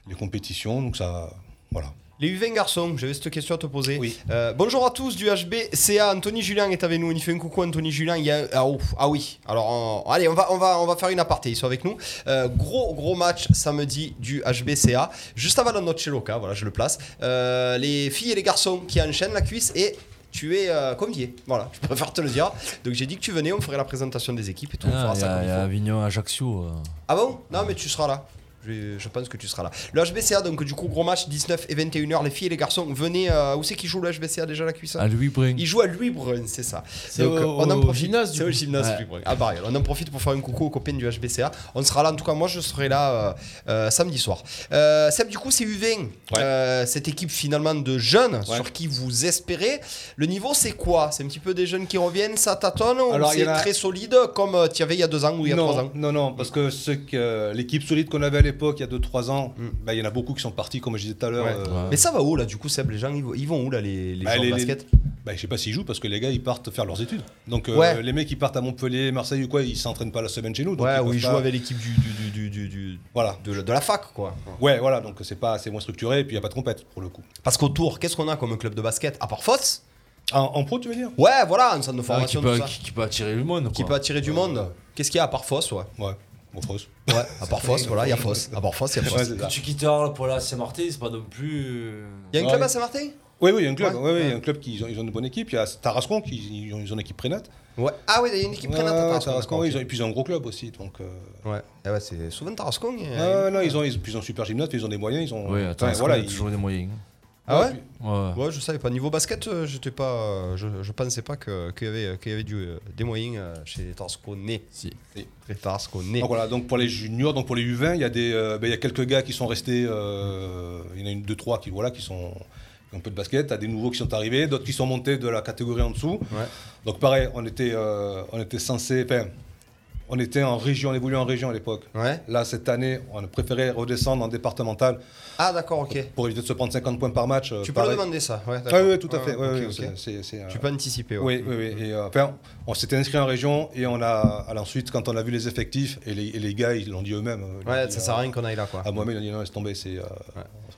les compétitions, donc ça, voilà. Les U20 garçons, j'avais cette question à te poser. Oui. Euh, bonjour à tous du HBCA. Anthony Julien est avec nous. On y fait un coucou, Anthony Julien. Il y a... ah, ouf. ah oui. Alors, on- allez, on va, on, va, on va faire une aparté. Ils sont avec nous. Euh, gros, gros match samedi du HBCA. Juste avant la note chez Loca. Voilà, je le place. Euh, les filles et les garçons qui enchaînent la cuisse et. Tu es euh, convié, voilà, je préfère te le dire. Donc j'ai dit que tu venais, on ferait la présentation des équipes et tout, on Ah, fera Il y ça comme il faut. Avignon, Ajaccio. euh. Ah bon? Non, mais tu seras là. Je, je pense que tu seras là. Le HBCA, donc du coup, gros match, 19 et 21h. Les filles et les garçons, venez. euh, où c'est qui joue le HBCA déjà la cuisse? À Louis Brun. Il joue à Louis Brun, c'est ça. C'est Donc, au- on en au profite. gymnase, du C'est au coup. gymnase Ouais. Louis Brun. Ah, pareil. On en profite pour faire un coucou aux copains du HBCA. On sera là, en tout cas, moi je serai là euh, euh, samedi soir. Euh, Seb, du coup, c'est U20. Ouais. Euh, cette équipe finalement de jeunes Ouais. sur qui vous espérez. Le niveau, c'est quoi? C'est un petit peu des jeunes qui reviennent, ça tâtonne ou Alors, c'est a- très solide comme tu y avais il y a deux ans ou il y a non, trois ans? non, non, parce que que l'équipe solide qu'on avait à l'époque, il y a 2-3 ans, bah, il y en a beaucoup qui sont partis, comme je disais tout à l'heure. Ouais. euh, Mais ça va où là du coup Seb Les gens ils vont, ils vont où là les, les Bah, joueurs les- de les- basket? Bah, je sais pas s'ils jouent parce que les gars ils partent faire leurs études. Donc euh, Ouais. les mecs qui partent à Montpellier, Marseille ou quoi, ils s'entraînent pas la semaine chez nous. donc Ouais, ils peuvent ils pas- jouent avec l'équipe du, du, du, du, du- Voilà. de, de la fac, quoi. Ouais, voilà, donc c'est pas c'est moins structuré et puis il y a pas de compète pour le coup. Parce qu'autour, qu'est-ce qu'on a comme club de basket À part Foss? En, en pro, tu veux dire? Ouais, voilà, un centre de Ah, qui, formation, peut, tout ça. qui, qui peut attirer le monde. Qui peut attirer du monde. Qu'est-ce qu'il y a à part Foss, ouais? Ouais, bon, Foss. Ouais, à part Foss, voilà, il y a Foss. À part Foss, il y a Ouais, Foss. tu quittes Arles pour à Saint-Martin, c'est pas non plus. euh, Il y a un Ouais. club à Saint-Martin? Oui, oui, il y a un club. Ouais. Ouais, ouais, il y a un club qui ils ont, ils ont une bonne équipe. Il y a Tarascon qui ils ont, ils ont une équipe prénate. Ouais. Ah ouais, il y a une équipe prénate à Ouais, Tarascon, Tarascon, d'accord, oui, ils ont- et puis ils ont un gros club aussi. Donc, euh, Ouais, Ah c'est souvent Tarascon. non, ils ont, ils, puis ils ont un super gymnase, puis ils ont des moyens. Ils ont, Oui, voilà, toujours des moyens. Ah ouais Ouais. Ouais, je savais pas. Niveau basket, euh, j'étais pas, euh, je, je pensais pas que- qu'il y avait, qu'il y avait du, euh, des moyens euh, chez les Tarasconnais. Si. Les Tarasconnais. Donc voilà, donc pour les juniors, donc pour les U20, il y a des, euh, ben, il y a quelques gars qui sont restés, euh, il y en a une, deux, trois qui voilà, qui sont qui ont un peu de basket. T'as des nouveaux qui sont arrivés, d'autres qui sont montés de la catégorie en dessous. Ouais. Donc pareil, on était, euh, on était censé, enfin, on était en région, on évoluait en région à l'époque. Ouais. Là cette année, on a préféré redescendre en départemental Ah d'accord, ok. pour éviter de se prendre 50 points par match. euh, Tu peux le demander ça, ouais. Ah oui, tout à fait. Euh, Tu peux anticiper. Ouais. oui, oui, oui. Et, euh, enfin, on s'était inscrit en région et on a, à ensuite, quand on a vu les effectifs et les, et les gars, ils l'ont dit eux-mêmes. euh, Ouais, dit, ça sert à rien qu'on aille là, quoi. À moi-même, ils ont dit non, laisse tomber, c'est, euh,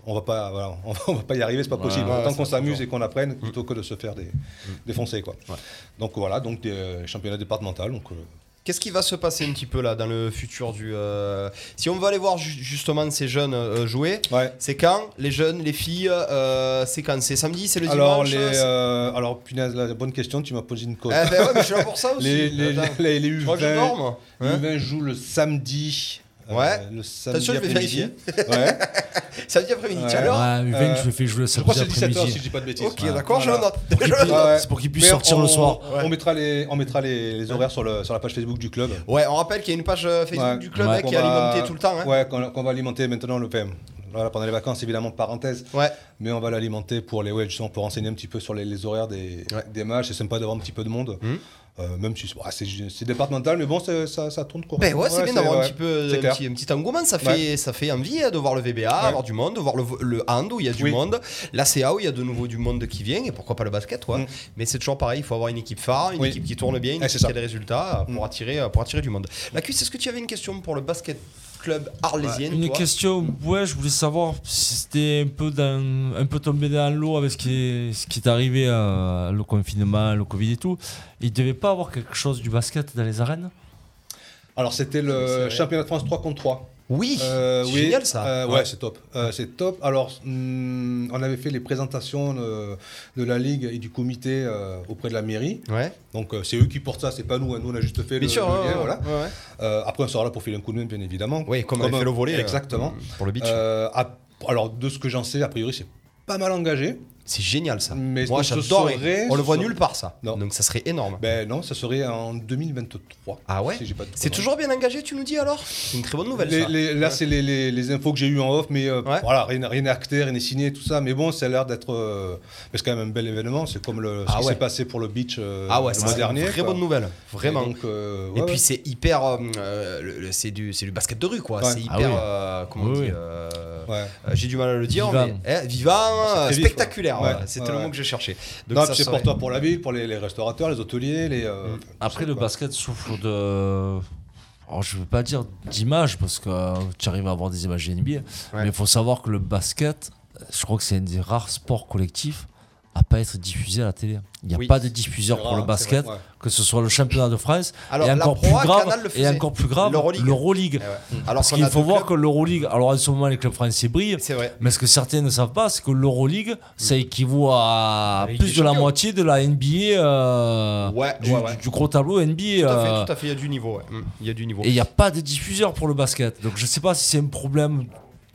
on va pas, voilà, on, va, on va pas y arriver, c'est pas possible. ça, qu'on s'amuse et qu'on apprenne plutôt que de se faire des, défoncer, quoi. Donc voilà, donc des championnats départementaux. Donc, Qu'est-ce qui va se passer un petit peu là dans le futur du. euh, Si on veut aller voir ju- justement ces jeunes euh, jouer, ouais. c'est quand Les jeunes, les filles, euh, c'est quand? C'est samedi, c'est le Alors, dimanche les, c'est- euh, alors, punaise, la bonne question, tu m'as posé une colle. Eh ben ouais, mais je suis là pour ça aussi. Les, les, Attends. les, les Je crois que je U20, dors, moi. les Hein U20 jouent le samedi. Euh, Ouais. le samedi je vais après-midi. Ouais. Samedi après-midi, as l'heure Ouais, U20, Euh, je le fais jouer le Je crois que samedi c'est 17h si après-midi. je dis pas de bêtises. Ok, Ouais. d'accord, je le Voilà. note. Ouais. C'est pour qu'ils puissent Mais sortir on- le soir. On mettra les, on mettra les, les horaires sur, le, sur la page Facebook du club. Ouais, on rappelle qu'il y a une page euh, Facebook Ouais. du club Ouais. hein, qui est Qu'on va- alimentée tout le temps. hein. Ouais, qu'on qu'on va alimenter maintenant le PM. Voilà, pendant les vacances, évidemment, parenthèse. Ouais. Mais on va l'alimenter pour les ouais, justement, pour renseigner un petit peu sur les, les horaires des, Ouais. des matchs. C'est sympa d'avoir un petit peu de monde. Euh, même si c'est ouais, c'est- départemental, mais bon, ça, ça tourne court. Ben ouais, c'est bien d'avoir un ouais, petit peu un petit, un petit engouement, ça fait, ça fait envie hein, de voir le VBA, avoir du monde, de voir le, le hand où il y a du Oui. monde, la CA où il y a de nouveau du monde qui vient, et pourquoi pas le basket, quoi. Mm. Mais c'est toujours pareil, il faut avoir une équipe phare, une Oui. équipe qui tourne bien, une Eh, équipe qui a des résultats euh, pour, Mm. attirer, euh, pour attirer du monde. La cuisse, est-ce que tu avais une question pour le basket? Club arlésien Une toi question, ouais, je voulais savoir si c'était un peu, dans, un peu tombé dans l'eau avec ce qui est, ce qui est arrivé, euh, le confinement, le Covid et tout. Il devait pas avoir quelque chose du basket dans les arènes? Alors, c'était le championnat de France 3 contre 3. Oui, Euh, c'est oui, génial ça. euh, ouais, Ouais. c'est top. Euh, c'est top. Alors, hum, on avait fait les présentations de, la ligue et du comité auprès de la mairie. Ouais. Donc, c'est eux qui portent ça, c'est pas nous. hein. Nous, on a juste fait Bien le, sûr, le lien, voilà. après, on sera là pour filer un coup de main, bien évidemment. Oui, comme, avait un- fait le volet. Exactement. pour le beach. Alors, de ce que j'en sais, a priori, c'est pas mal engagé. C'est génial ça. Mais Moi j'adore. serait- On le voit serait- nulle part ça. Non. Donc ça serait énorme. Ben non, ça serait en 2023. Ah ouais si C'est toujours bien engagé, tu nous dis alors? C'est une très bonne nouvelle Les- ça. les- là, c'est les, les- les infos que j'ai eues en off, mais euh, Ouais. voilà, rien rien n'est acté, rien n'est signé, tout ça. Mais bon, ça a l'air d'être. euh, c'est quand même un bel événement. C'est comme le, ce Ah qui ouais. s'est passé pour le beach euh, Ah ouais, le mois c'est dernier. une très quoi. bonne nouvelle, vraiment. Et, donc, euh, Et ouais, puis ouais. c'est hyper, euh, euh, c'est du, c'est du basket de rue quoi. Ouais. C'est hyper, comment on dit, J'ai du mal à le dire, mais eh, vivant, C'est spectaculaire. ouais. C'était Ouais, le mot que je cherchais. Donc Non, ça puis c'est serait- pour toi, pour la ville, pour les, les restaurateurs, les hôteliers, les. euh, Mm. Après, le quoi. basket souffre de. Alors, je veux pas dire d'image parce que euh, tu arrives à avoir des images NBA, mais il faut savoir que le basket, euh, je crois que c'est un des rares sports collectifs à pas être diffusé à la télé. Il n'y a Oui. pas de diffuseur pour le basket, vrai, ouais. que ce soit le championnat de France Alors, et encore plus grave Canal le et faisait. encore plus grave l'Euroleague. Eh ouais. Alors Parce qu'il faut voir clubs- que l'Euroleague, alors en ce moment les clubs français brillent, C'est vrai. mais ce que certains ne savent pas, c'est que l'Euroleague, ça équivaut à plus de la moitié de la NBA, euh, Ouais, du, gros tableau NBA. Tout à fait, euh, tout à fait, il y a du niveau. Mm, Il y a du niveau. et il n'y a pas de diffuseur pour le basket. Donc je sais pas si c'est un problème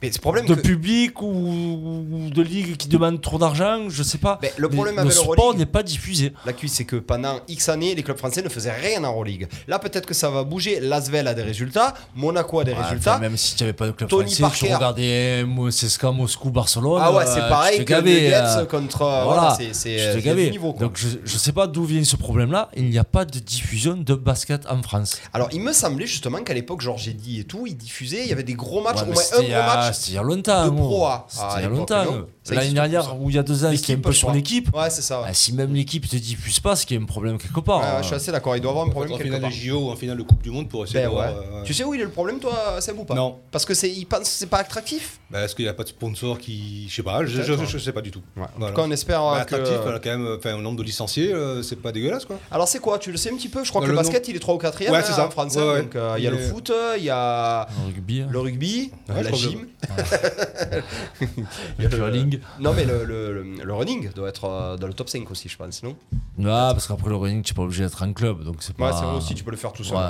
Mais ce problème de que- public ou, de ligue qui demande trop d'argent, je sais pas. Mais le Mais problème le avec sport l'Euroleague- n'est pas diffusé. La cuisse, c'est que pendant X années, les clubs français ne faisaient rien en Euroleague. Là, peut-être que ça va bouger. L'Asvel a des résultats, Monaco a des Ouais, résultats. même si tu n'avais pas de club Tony français, Parker. tu regardais Mo- CSKA, Moscou, Barcelone. Ah ouais, euh, c'est tu pareil te que gavais, Nuggets euh, contre. euh, voilà, c'est euh, niveau. quoi. Donc je, je sais pas d'où vient ce problème-là. Il n'y a pas de diffusion de basket en France. Alors, il me semblait justement qu'à l'époque, Georges Eddy et tout, ils diffusaient. Il y avait des gros matchs, Ouais, au moins un gros a- match c'était il y a longtemps. de. Pro A. C'était à il y a longtemps. L'année dernière, plus, ou il y a deux ans, c'était un peu sur l'équipe. Ouais, c'est ça. ouais. Ah, si même l'équipe te diffuse pas, c'est qu'il y a un problème quelque part. Ouais, hein. je suis assez d'accord, il doit avoir un problème en quelque finale part. des JO ou en finale de Coupe du Monde pour essayer Ben de voir, euh, Tu sais où il est le problème, toi, Seb ou pas Non. Parce que c'est, il pense que c'est pas attractif. bah, Est-ce qu'il n'y a pas de sponsor qui. Je sais pas, je, Peut-être, je, hein. je sais pas du tout. En Voilà. tout cas, on espère Bah, euh, attractif, que. voilà, quand même, enfin, un nombre de licenciés, euh, c'est pas dégueulasse quoi. Alors c'est quoi Tu le sais un petit peu? Je crois Dans que le le basket, il est 3 ou 4 Ouais, c'est ça. en France. Ouais, hein. Donc il y a le foot, il y a Le rugby, hein. le rugby, la gym. le curling. Non, mais le, le, le- le running doit être euh, dans le top 5 aussi, je pense, non? Ouais, parce qu'après le running, tu n'es pas obligé d'être en club. Donc c'est Ouais, pas... c'est vrai aussi, tu peux le faire tout seul. Ouais.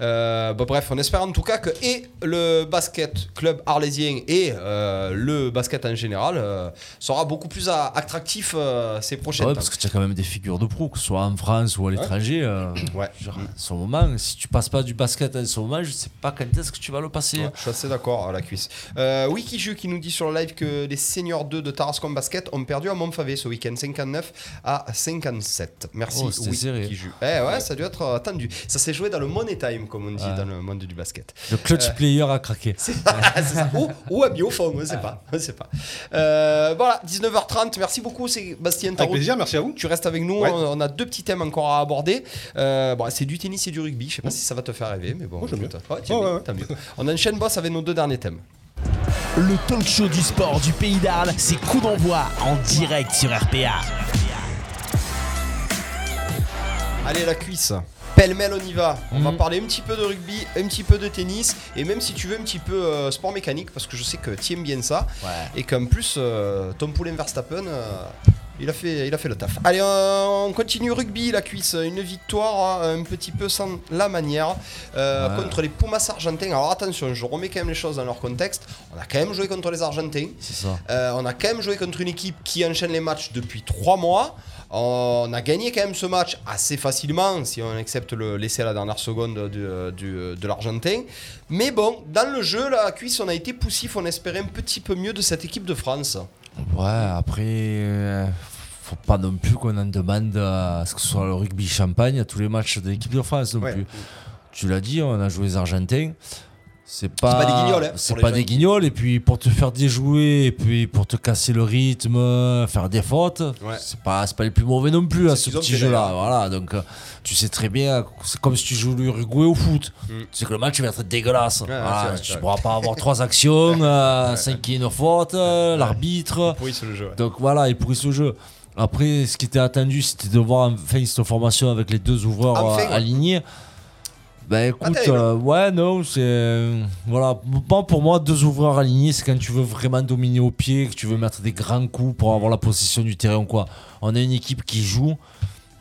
Euh, bah, bref, on espère en tout cas que et le basket club arlésien et euh, le basket en général euh, sera beaucoup plus attractif ces prochaines Ouais, parce que tu as quand même des figures de pro, que ce soit en France ou à l'étranger. Ouais. genre, à ce moment, si tu passes pas du basket à ce moment, je sais pas quand est-ce que tu vas le passer. Ouais, je suis assez d'accord à la cuisse. Euh, Wikiju qui nous dit sur le live que les seniors 2 de Tarascon Basket ont perdu à Montfavet ce week-end 59 à 57. Merci Oh. Wikiju. Eh ouais, ça a dû être euh, tendu. Ça s'est joué dans le money time comme on dit Ouais. dans le monde du basket. Le clutch Euh, player a craqué. C'est c'est ça. Ou, ou à Biofond, on ne sait pas. On sait pas. Euh, voilà, 19h30. Merci beaucoup, Sébastien Avec Tarot. plaisir, merci à vous. Tu restes avec nous. Ouais. On, on a deux petits thèmes encore à aborder. Euh, bon, c'est du tennis et du rugby. Je sais pas si ça va te faire rêver, mais bon. Moi, j'aime bien. Mieux. On enchaîne, boss, avec nos deux derniers thèmes. Le talk show du sport du pays d'Arles, c'est coup d'envoi en direct sur RPA. Allez, la cuisse. Pêle-mêle, on y va. On va Mhm. parler un petit peu de rugby, un petit peu de tennis, et même si tu veux un petit peu euh, sport mécanique, parce que je sais que tu aimes bien ça, et qu'en plus, euh, Tom Poulin Verstappen, euh, il, a fait, il a fait le taf. Allez, euh, on continue rugby, la cuisse. Une victoire hein, un petit peu sans la manière euh, Ouais. contre les Pumas argentins. Alors attention, je remets quand même les choses dans leur contexte. On a quand même joué contre les Argentins. C'est ça. Euh, on a quand même joué contre une équipe qui enchaîne les matchs depuis 3 mois. On a gagné quand même ce match assez facilement, si on accepte le laisser à la dernière seconde du- de l'Argentin. Mais bon, dans le jeu, la cuisse, on a été poussif, on espérait un petit peu mieux de cette équipe de France. Ouais, après, euh, faut pas non plus qu'on en demande à ce que ce soit le rugby champagne à tous les matchs de l'équipe de France non Ouais. plus. Tu l'as dit, on a joué les Argentins. C'est pas, pas des guignols, hein, c'est pas des guignols. Et puis pour te faire déjouer, et puis pour te casser le rythme, faire des fautes, Ouais. c'est pas, pas les plus mauvais non plus à C'est ce petit jeu-là. Voilà, donc euh, tu sais très bien, c'est comme si tu joues l'Uruguay au foot. Mm. Tu sais que le match va être dégueulasse. Ouais, Voilà, vrai, tu pourras pas avoir trois actions, euh, cinq qui est une faute, euh, l'arbitre. Le jeu. Donc voilà, il pourrit ce jeu. Après, ce qui était attendu, c'était de voir enfin cette formation avec les deux ouvreurs Enfin, euh, ouais. Alignés. Ben écoute, euh, ouais, non, c'est. euh, voilà, bon, pour moi, deux ouvreurs alignés, c'est quand tu veux vraiment dominer au pied, que tu veux mettre des grands coups pour avoir la possession du terrain ou quoi. On a une équipe qui joue.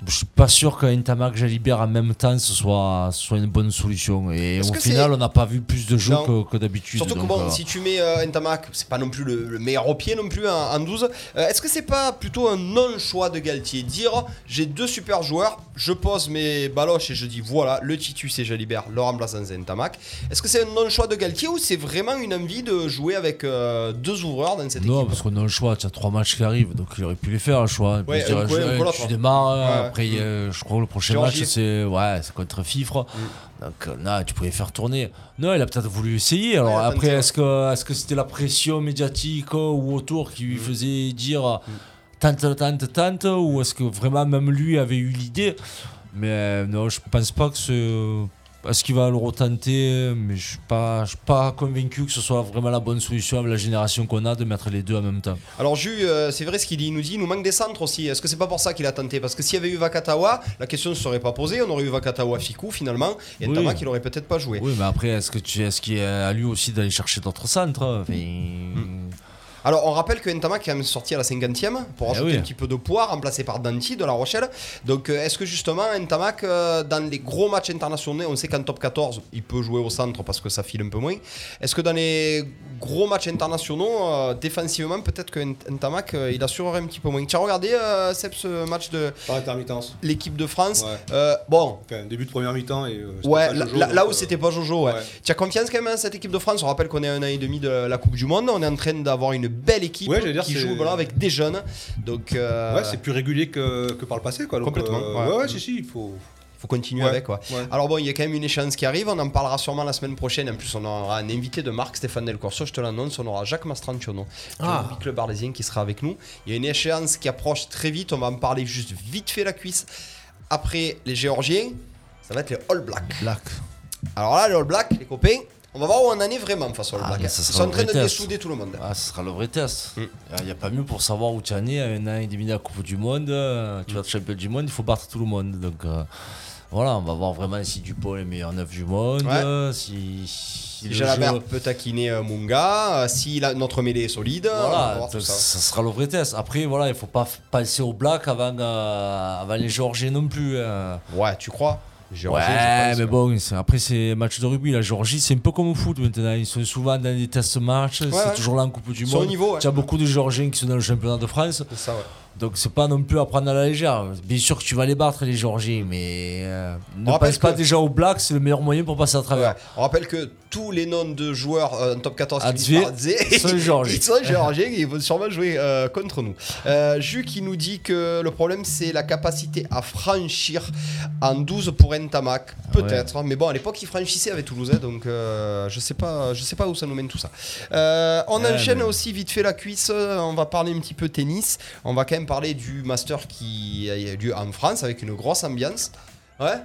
Je suis pas sûr qu'un Tamac Jalibert en même temps ce soit, ce soit une bonne solution. Et au final, on n'a pas vu plus de jeux Non. que, que d'habitude. Surtout que bon, euh, si tu mets euh, Ntamak, c'est pas non plus le, le meilleur au pied non plus en, en 12. Euh, Est-ce que c'est pas plutôt un non-choix de Galtier Dire j'ai deux super joueurs, je pose mes baloches et je dis voilà, le Titus et Jalibert, le remplaçant c'est Ntamak. Est-ce que c'est un non-choix de Galtier ou c'est vraiment une envie de jouer avec euh, deux ouvreurs dans cette Non, équipe? parce qu'on a le choix, tu as trois matchs qui arrivent, donc il aurait pu les faire, le choix. Il peut Ouais, se dire, coup, je- Ouais. Après, y a- je crois que le prochain match, c'est ouais, contre Fifre. Donc euh, là, tu pouvais faire tourner. Non, il a peut-être voulu essayer. Alors Ouais, après, est-ce que est-ce que c'était la pression médiatique euh, ou autour qui lui faisait dire euh, tente, tente, tente, ou est-ce que vraiment même lui avait eu l'idée? Mais euh, non, je pense pas que ce. Est-ce qu'il va le retenter Mais je suis pas, je suis pas convaincu que ce soit vraiment la bonne solution avec la génération qu'on a de mettre les deux en même temps. Alors Jus, euh, c'est vrai ce qu'il dit, il nous dit, il nous manque des centres aussi. Est-ce que c'est pas pour ça qu'il a tenté? Parce que s'il y avait eu Vakatawa, la question ne serait pas posée. On aurait eu Vakatawa Fikou finalement, et Oui. Ntamak il aurait peut-être pas joué. Oui, mais après, est-ce qu'il est à lui aussi d'aller chercher d'autres centres Enfin, Alors on rappelle que Ntamak est quand même sorti à la 50e pour Eh ajouter oui. un petit peu de poids, remplacé par Danti de La Rochelle. Donc euh, est-ce que justement Ntamak, euh, dans les gros matchs internationaux, on sait qu'en top 14, il peut jouer au centre parce que ça file un peu moins. Est-ce que dans les gros matchs internationaux, euh, défensivement, peut-être que Nt- Ntamak, euh, il assurerait un petit peu moins? Tu as regardé, euh, Seb, ce match de Par intermittence. l'équipe de France Ouais. Euh, Bon, Enfin, début de première mi-temps et. euh, Ouais, là, Jojo, là- où euh, c'était pas Jojo, ouais. ouais. Tu as confiance quand même à cette équipe de France On rappelle qu'on est à un an et demi de la Coupe du Monde. On est en train d'avoir une belle équipe Ouais, j'allais dire, qui joue voilà, avec des jeunes. Donc, euh, Ouais, c'est plus régulier que, que par le passé, quoi. Donc, Complètement, euh, ouais. ouais, ouais, si, si, il faut. faut continuer Ouais, avec. ouais. Alors bon, il y a quand même une échéance qui arrive. On en parlera sûrement la semaine prochaine. En plus, on aura un invité de Marc Stéphane Del Corso. Je te l'annonce. On aura Jacques Mastranciono, Ah. du club arlésien, qui sera avec nous. Il y a une échéance qui approche très vite. On va en parler juste vite fait la cuisse. Après les Géorgiens, ça va être les All Blacks. Black. Alors là, les All Blacks, les copains, on va voir où on en est vraiment face All Ah, ça Ils sont en train de dessouder tout le monde. Ah, ce sera le vrai test. Mm. Il n'y a pas mieux pour savoir où tu en es. Un an et demi à la Coupe du Monde, euh, tu vas être champion du monde, il faut battre tout le monde. Donc euh, voilà, on va voir vraiment si Dupont est le meilleur neuf du monde. Ouais. euh, Si, si Si le Jalabert jeu- peut taquiner euh, Munga, euh, si la- notre mêlée est solide, va Voilà, donc ça. ça sera le vrai test. Après, voilà, il faut pas passer au black avant, euh, avant les Géorgiens non plus. hein. Ouais, tu crois? Je Ouais, pense, mais bon, c'est- après, c'est match de rugby. La Géorgie, c'est un peu comme au foot maintenant. Ils sont souvent dans des test matchs. c'est ouais. toujours là en Coupe du Monde. niveau, ouais. Tu as beaucoup de Géorgiens qui sont dans le championnat de France. C'est ça, ouais. Donc, c'est pas non plus à prendre à la légère. Bien sûr que tu vas les battre, les Géorgiens, mais euh, ne pense pas que- déjà au black, c'est le meilleur moyen pour passer à travers. Ouais. On rappelle que tous les noms de joueurs euh, en top 14 qui Ah, sont géorgiens. ils sont géorgiens et ils vont sûrement jouer euh, contre nous. Euh, Jus qui nous dit que le problème c'est la capacité à franchir en 12 pour Ntamak, peut-être. hein. Mais bon, à l'époque il franchissait avec Toulouse, hein, donc euh, je sais pas, je sais pas où ça nous mène tout ça. Euh, on Ouais, enchaîne mais- aussi vite fait la cuisse. euh, On va parler un petit peu tennis. On va quand même parler du master qui a eu lieu en France avec une grosse ambiance. Ouais.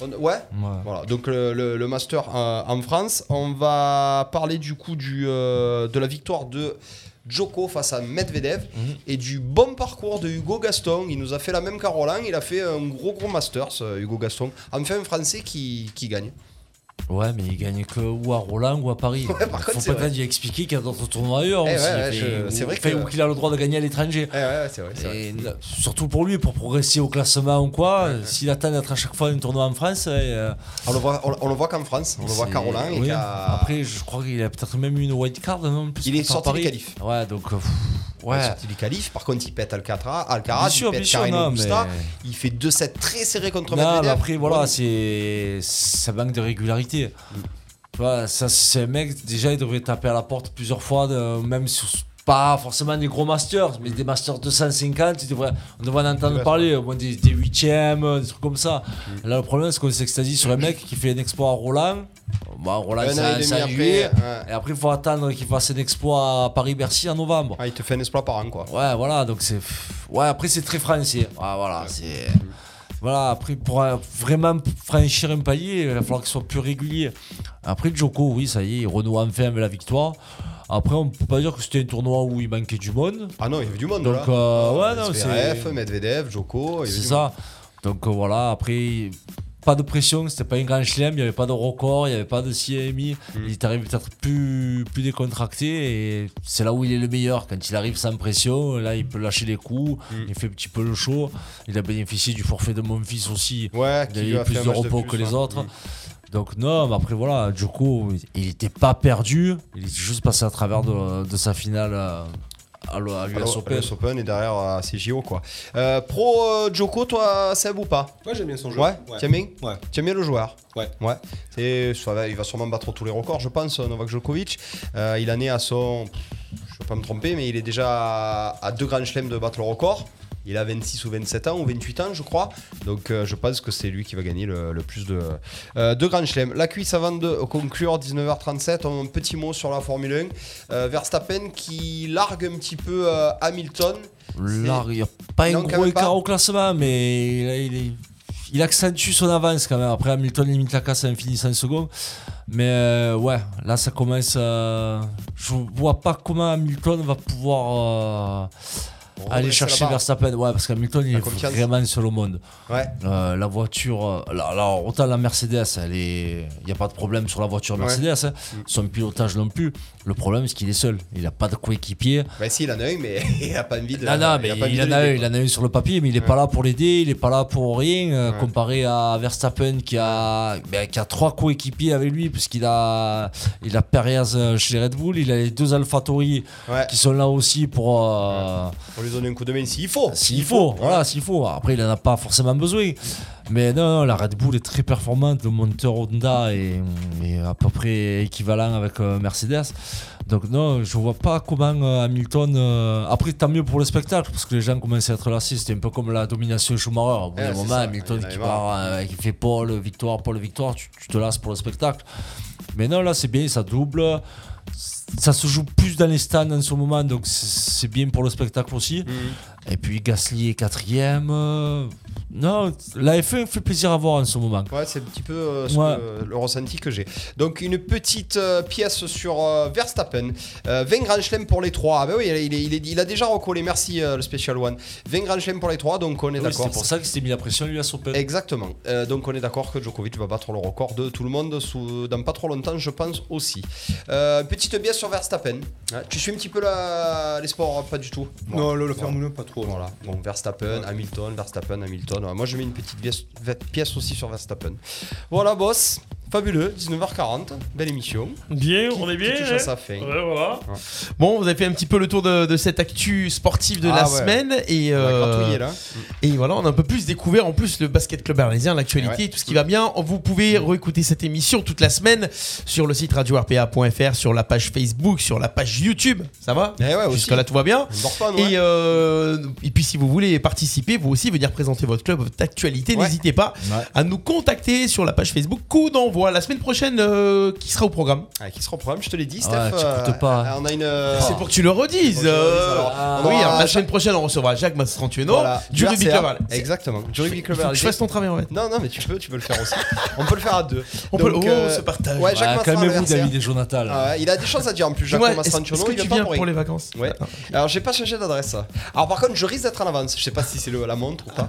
On- ouais. Ouais. Voilà, donc le, le- le Master euh, en France. On va parler du coup du, euh, de la victoire de Djoko face à Medvedev Mhm. et du bon parcours de Hugo Gaston. Il nous a fait la même qu'à Roland. Il a fait un gros gros Master, ce Hugo Gaston. Enfin, un Français qui, qui gagne. Ouais, mais il gagne que ou à Roland ou à Paris. Ouais, par contre, faut c'est vrai. expliquer qu'il y a d'autres tournois ailleurs Eh aussi. ouais, je- c'est vrai que- ou qu'il a le droit de gagner à l'étranger. Ouais, ouais, c'est vrai. surtout pour lui, pour progresser au classement ou quoi, s'il attend d'être à chaque fois un tournoi en France, euh, On le voit, on, on le voit qu'en France, on le voit qu'à Roland. et Après, je crois qu'il a peut-être même eu une white card. Non, plus, Il est sorti du Paris. qualif. Ouais, donc. euh, pff, Il est ouais. sorti du qualif. Par contre, il pète Alcatraz, Alcaraz, Bien sûr, il pète bien sûr, non, mais- Il fait 2-7 très serrés contre Non, Medvedev. mais après, voilà, Ouais. c'est ça manque de régularité. Vois, ça, c'est un mec, déjà, il devrait taper à la porte plusieurs fois, de- même sur pas forcément des gros masters, mais des masters 250, il devrait, on devrait en entendre parler, au moins des, des huitièmes, des trucs comme ça. Là, le problème, c'est qu'on s'extasie sur un mec qui fait un exploit à Roland. Bon, Roland, c'est en après, ouais. Et après, il faut attendre qu'il fasse un exploit à Paris-Bercy en novembre. Ah, il te fait un exploit par an, quoi. Ouais, voilà, donc c'est. Ouais, après, c'est très français. Ouais, voilà, c'est. Voilà, après, pour euh, vraiment franchir un palier, il va falloir qu'il soit plus régulier. Après, Joko, oui, ça y est, il renoue enfin avec la victoire. Après, on peut pas dire que c'était un tournoi où il manquait du monde. Ah non, il y avait du monde Donc, là. euh, ouais, non, c'est. Medvedev, avait C'est ça. Donc euh, voilà, après, pas de pression, c'était pas un grand chelem, il n'y avait pas de record, il n'y avait pas de CMI. Mm. Il est arrivé peut-être plus, plus décontracté et c'est là où il est le meilleur. Quand il arrive sans pression, là il peut lâcher les coups, Mm. il fait un petit peu le show. Il a bénéficié du forfait de mon fils aussi. Ouais, il a eu plus de repos plus, que les ouais. autres. Mm. Donc non, mais après voilà, Djoko, il n'était pas perdu, il était juste passé à travers de, de sa finale euh, à, l'US Alors, Open. Et derrière à CJO quoi. Euh, pro euh, Djoko, toi, Seb ou pas? Ouais, j'aime bien son jeu. Ouais, t'aimes bien? Ouais. T'aimes bien le joueur? Ouais. Ouais. Va- il va sûrement battre tous les records, je pense, Novak Djokovic. Euh, il en est à son. Je ne vais pas me tromper, mais il est déjà à, à deux grands chelems de battre le record. Il a 26 ou 27 ans, ou 28 ans, je crois. Donc euh, je pense que c'est lui qui va gagner le, le plus de, euh, de grands chelems. La cuisse avant de conclure, 19h37, un petit mot sur la Formule 1. Euh, Verstappen qui largue un petit peu euh, Hamilton. Là, il n'y a pas un Non, gros pas. écart au classement, mais il, il, est- il accentue son avance quand même. Après, Hamilton limite la casse en finissant second. Mais euh, ouais, là, ça commence. euh, je vois pas comment Hamilton va pouvoir. euh, Aller chercher. Verstappen, ouais, parce qu'Hamilton il est confiance. vraiment seul au monde. Ouais. Euh, la voiture, alors, alors, autant la Mercedes, elle est, il n'y a pas de problème sur la voiture Ouais. Mercedes, hein. son pilotage non plus. Le problème c'est qu'il est seul, il n'a pas de coéquipier. Bah si, il en a un, mais il a pas envie de. Non, non, mais il, en a l'aider, il en a sur le papier, mais il n'est pas là pour l'aider, il n'est pas là pour rien, euh, comparé à Verstappen qui a, ben, qui a trois coéquipiers avec lui, puisqu'il a, il a Perez euh, chez Red Bull, il a les deux AlphaTauri qui sont là aussi pour, euh, Pour lui lui donner un coup de main s'il faut. S'il faut, voilà, s'il faut. Après, il en a pas forcément besoin. Mais non, non, la Red Bull est très performante. Le moteur Honda est, est à peu près équivalent avec euh, Mercedes. Donc non, je vois pas comment euh, Hamilton. euh, Après, tant mieux pour le spectacle parce que les gens commençaient à être lassés. C'était un peu comme la domination Schumacher. Au bout d'un moment, ça. Hamilton qui part, euh, qui fait pole, victoire, pole, victoire. Tu, tu te lasses pour le spectacle. Mais non, là, c'est bien, ça double. Ça se joue plus dans les stands en ce moment, donc c'est bien pour le spectacle aussi. Mhm. Et puis Gasly est quatrième. euh, Non, la F1 fait plaisir à voir en ce moment. Ouais, c'est un petit peu euh, ce Ouais. que- le ressenti que j'ai. Donc, une petite euh, pièce sur euh, Verstappen. Euh, 20 Grand Chelem pour les trois. Ah, bah oui, il, a déjà recollé. Merci, euh, le Special One. 20 Grand Chelem pour les trois, donc on est Oui, d'accord. C'est pour ça que c'était mis la pression lui à Open. Exactement. Euh, donc on est d'accord que Djokovic va battre le record de tout le monde sous, dans pas trop longtemps, je pense aussi. Euh, petite biais sur Verstappen. Ouais, tu suis un petit peu la- les sports Pas du tout? Non, le, le Voilà. Formule 1, pas trop. Voilà. Bon, Verstappen, Hamilton, Verstappen, Hamilton. Moi je mets une petite pièce, pièce aussi sur Verstappen. Voilà, boss. Fabuleux, 19h40, belle émission. Bien, Qui- on est bien. à hein fin. Ouais, voilà. Ouais. Bon, vous avez fait un petit peu le tour de, de cette actu sportive de Ah la ouais. semaine et euh, là. et voilà, on a un peu plus découvert en plus le basket club arlésien, l'actualité, Ouais. tout ce qui va bien. Vous pouvez réécouter cette émission toute la semaine sur le site radio-rpa.fr, sur la page Facebook, sur la page YouTube. Ça va? Eh. Jusqu'à là tout va bien. Et, hein. euh, et puis si vous voulez participer, vous aussi venir présenter votre club, votre actualité, Ouais. n'hésitez pas Ouais. à nous contacter sur la page Facebook. Coup la semaine prochaine, euh, qui sera au programme Ah, qui sera au programme, je te l'ai dit, Ouais, Steph. tu euh, pas. On a une. euh, C'est pour que tu le redises. Euh, alors. ah, On oui, alors, la semaine prochaine, on recevra Jacques Mastrantueno Voilà, du Rugby. Club. Exactement, du Rugby Club je fasse ton travail en fait. Non, non, mais tu peux, tu peux le faire aussi. On peut le faire à deux. On peut- Donc, oh, euh, ce partage. Ouais, Jacques Ouais, Mastran, Calmez-vous, le RCA. David et Jonathan. Ah ouais, il a des choses à dire en plus, Jacques que il vient tu pas viens pour les vacances Ouais. Alors j'ai pas changé d'adresse. Alors par contre, je risque d'être en avance. Je sais pas si c'est la montre ou pas.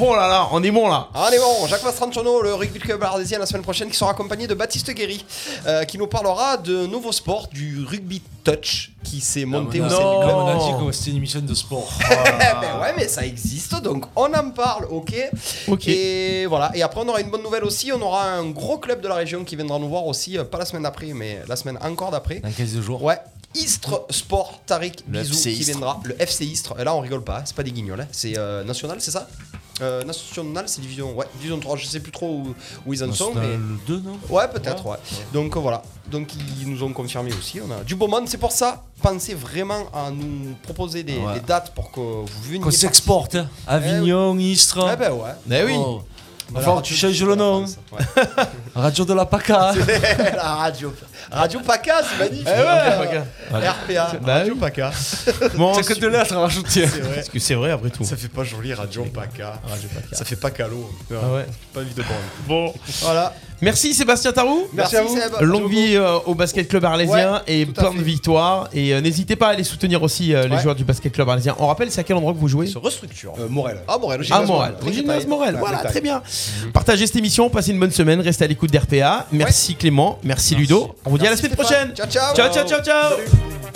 Oh là là, on est bon là. Allez bon, Jacques Mastrantuono, le rugby club ardésien la semaine prochaine, qui sera accompagné de Baptiste Guéry, euh, qui nous parlera de nouveau sport, du rugby touch, qui s'est monté au Non, sein du club. on a dit que c'était une émission de sport. Eh ben ouais, mais ça existe, donc on en parle, ok Ok. Et voilà, et après on aura une bonne nouvelle aussi, on aura un gros club de la région qui viendra nous voir aussi, euh, pas la semaine d'après, mais la semaine encore d'après. Dans 15 jours. Ouais, Istres Sport, Tariq FC qui viendra, le FC Istres. Et là on rigole pas, hein, c'est pas des guignols, hein, c'est euh, national, c'est ça? Euh, national, c'est division, ouais, division 3, je sais plus trop où, où ils en sont, mais. le 2, non Ouais, peut-être, ouais. Donc euh, voilà. Donc ils nous ont confirmé aussi. On a du beau monde. C'est pour ça, pensez vraiment à nous proposer des, Ouais. des dates pour que vous veniez. Qu'on s'exporte. hein. Avignon, Istres. Eh ben ouais. Eh oui. Oh. Voilà, Enfin, radio tu changes de le la nom. Ouais. Radio de la PACA. la radio. Radio PACA, c'est magnifique. Eh ouais, RPA. Bah radio oui. PACA. Bon, C'est que de lettres à rajouter. C'est vrai. Parce que c'est vrai après tout. Ça fait pas joli, Radio PACA. Radio PACA. Ça fait pas calo. Ah ouais. Pas envie de prendre. Bon. Voilà. Merci Sébastien Tarou. Merci, à vous. Seb. Longue vie euh, au basket club arlésien Ouais, et plein de victoires. Et euh, n'hésitez pas à aller soutenir aussi euh, les Ouais. joueurs du basket club arlésien. On rappelle, c'est à quel endroit que vous jouez? Se restructure. Euh, Morel. Ah, Morel, Ah, Morel. Morel. Ouais, Voilà, très bien. Partagez cette émission, passez une bonne semaine, restez à l'écoute d'RPA. Merci Clément, merci, Ludo. On vous dit à la Merci semaine Stéphane. prochaine. Ciao, ciao. Ciao, ciao, ciao, ciao. Salut.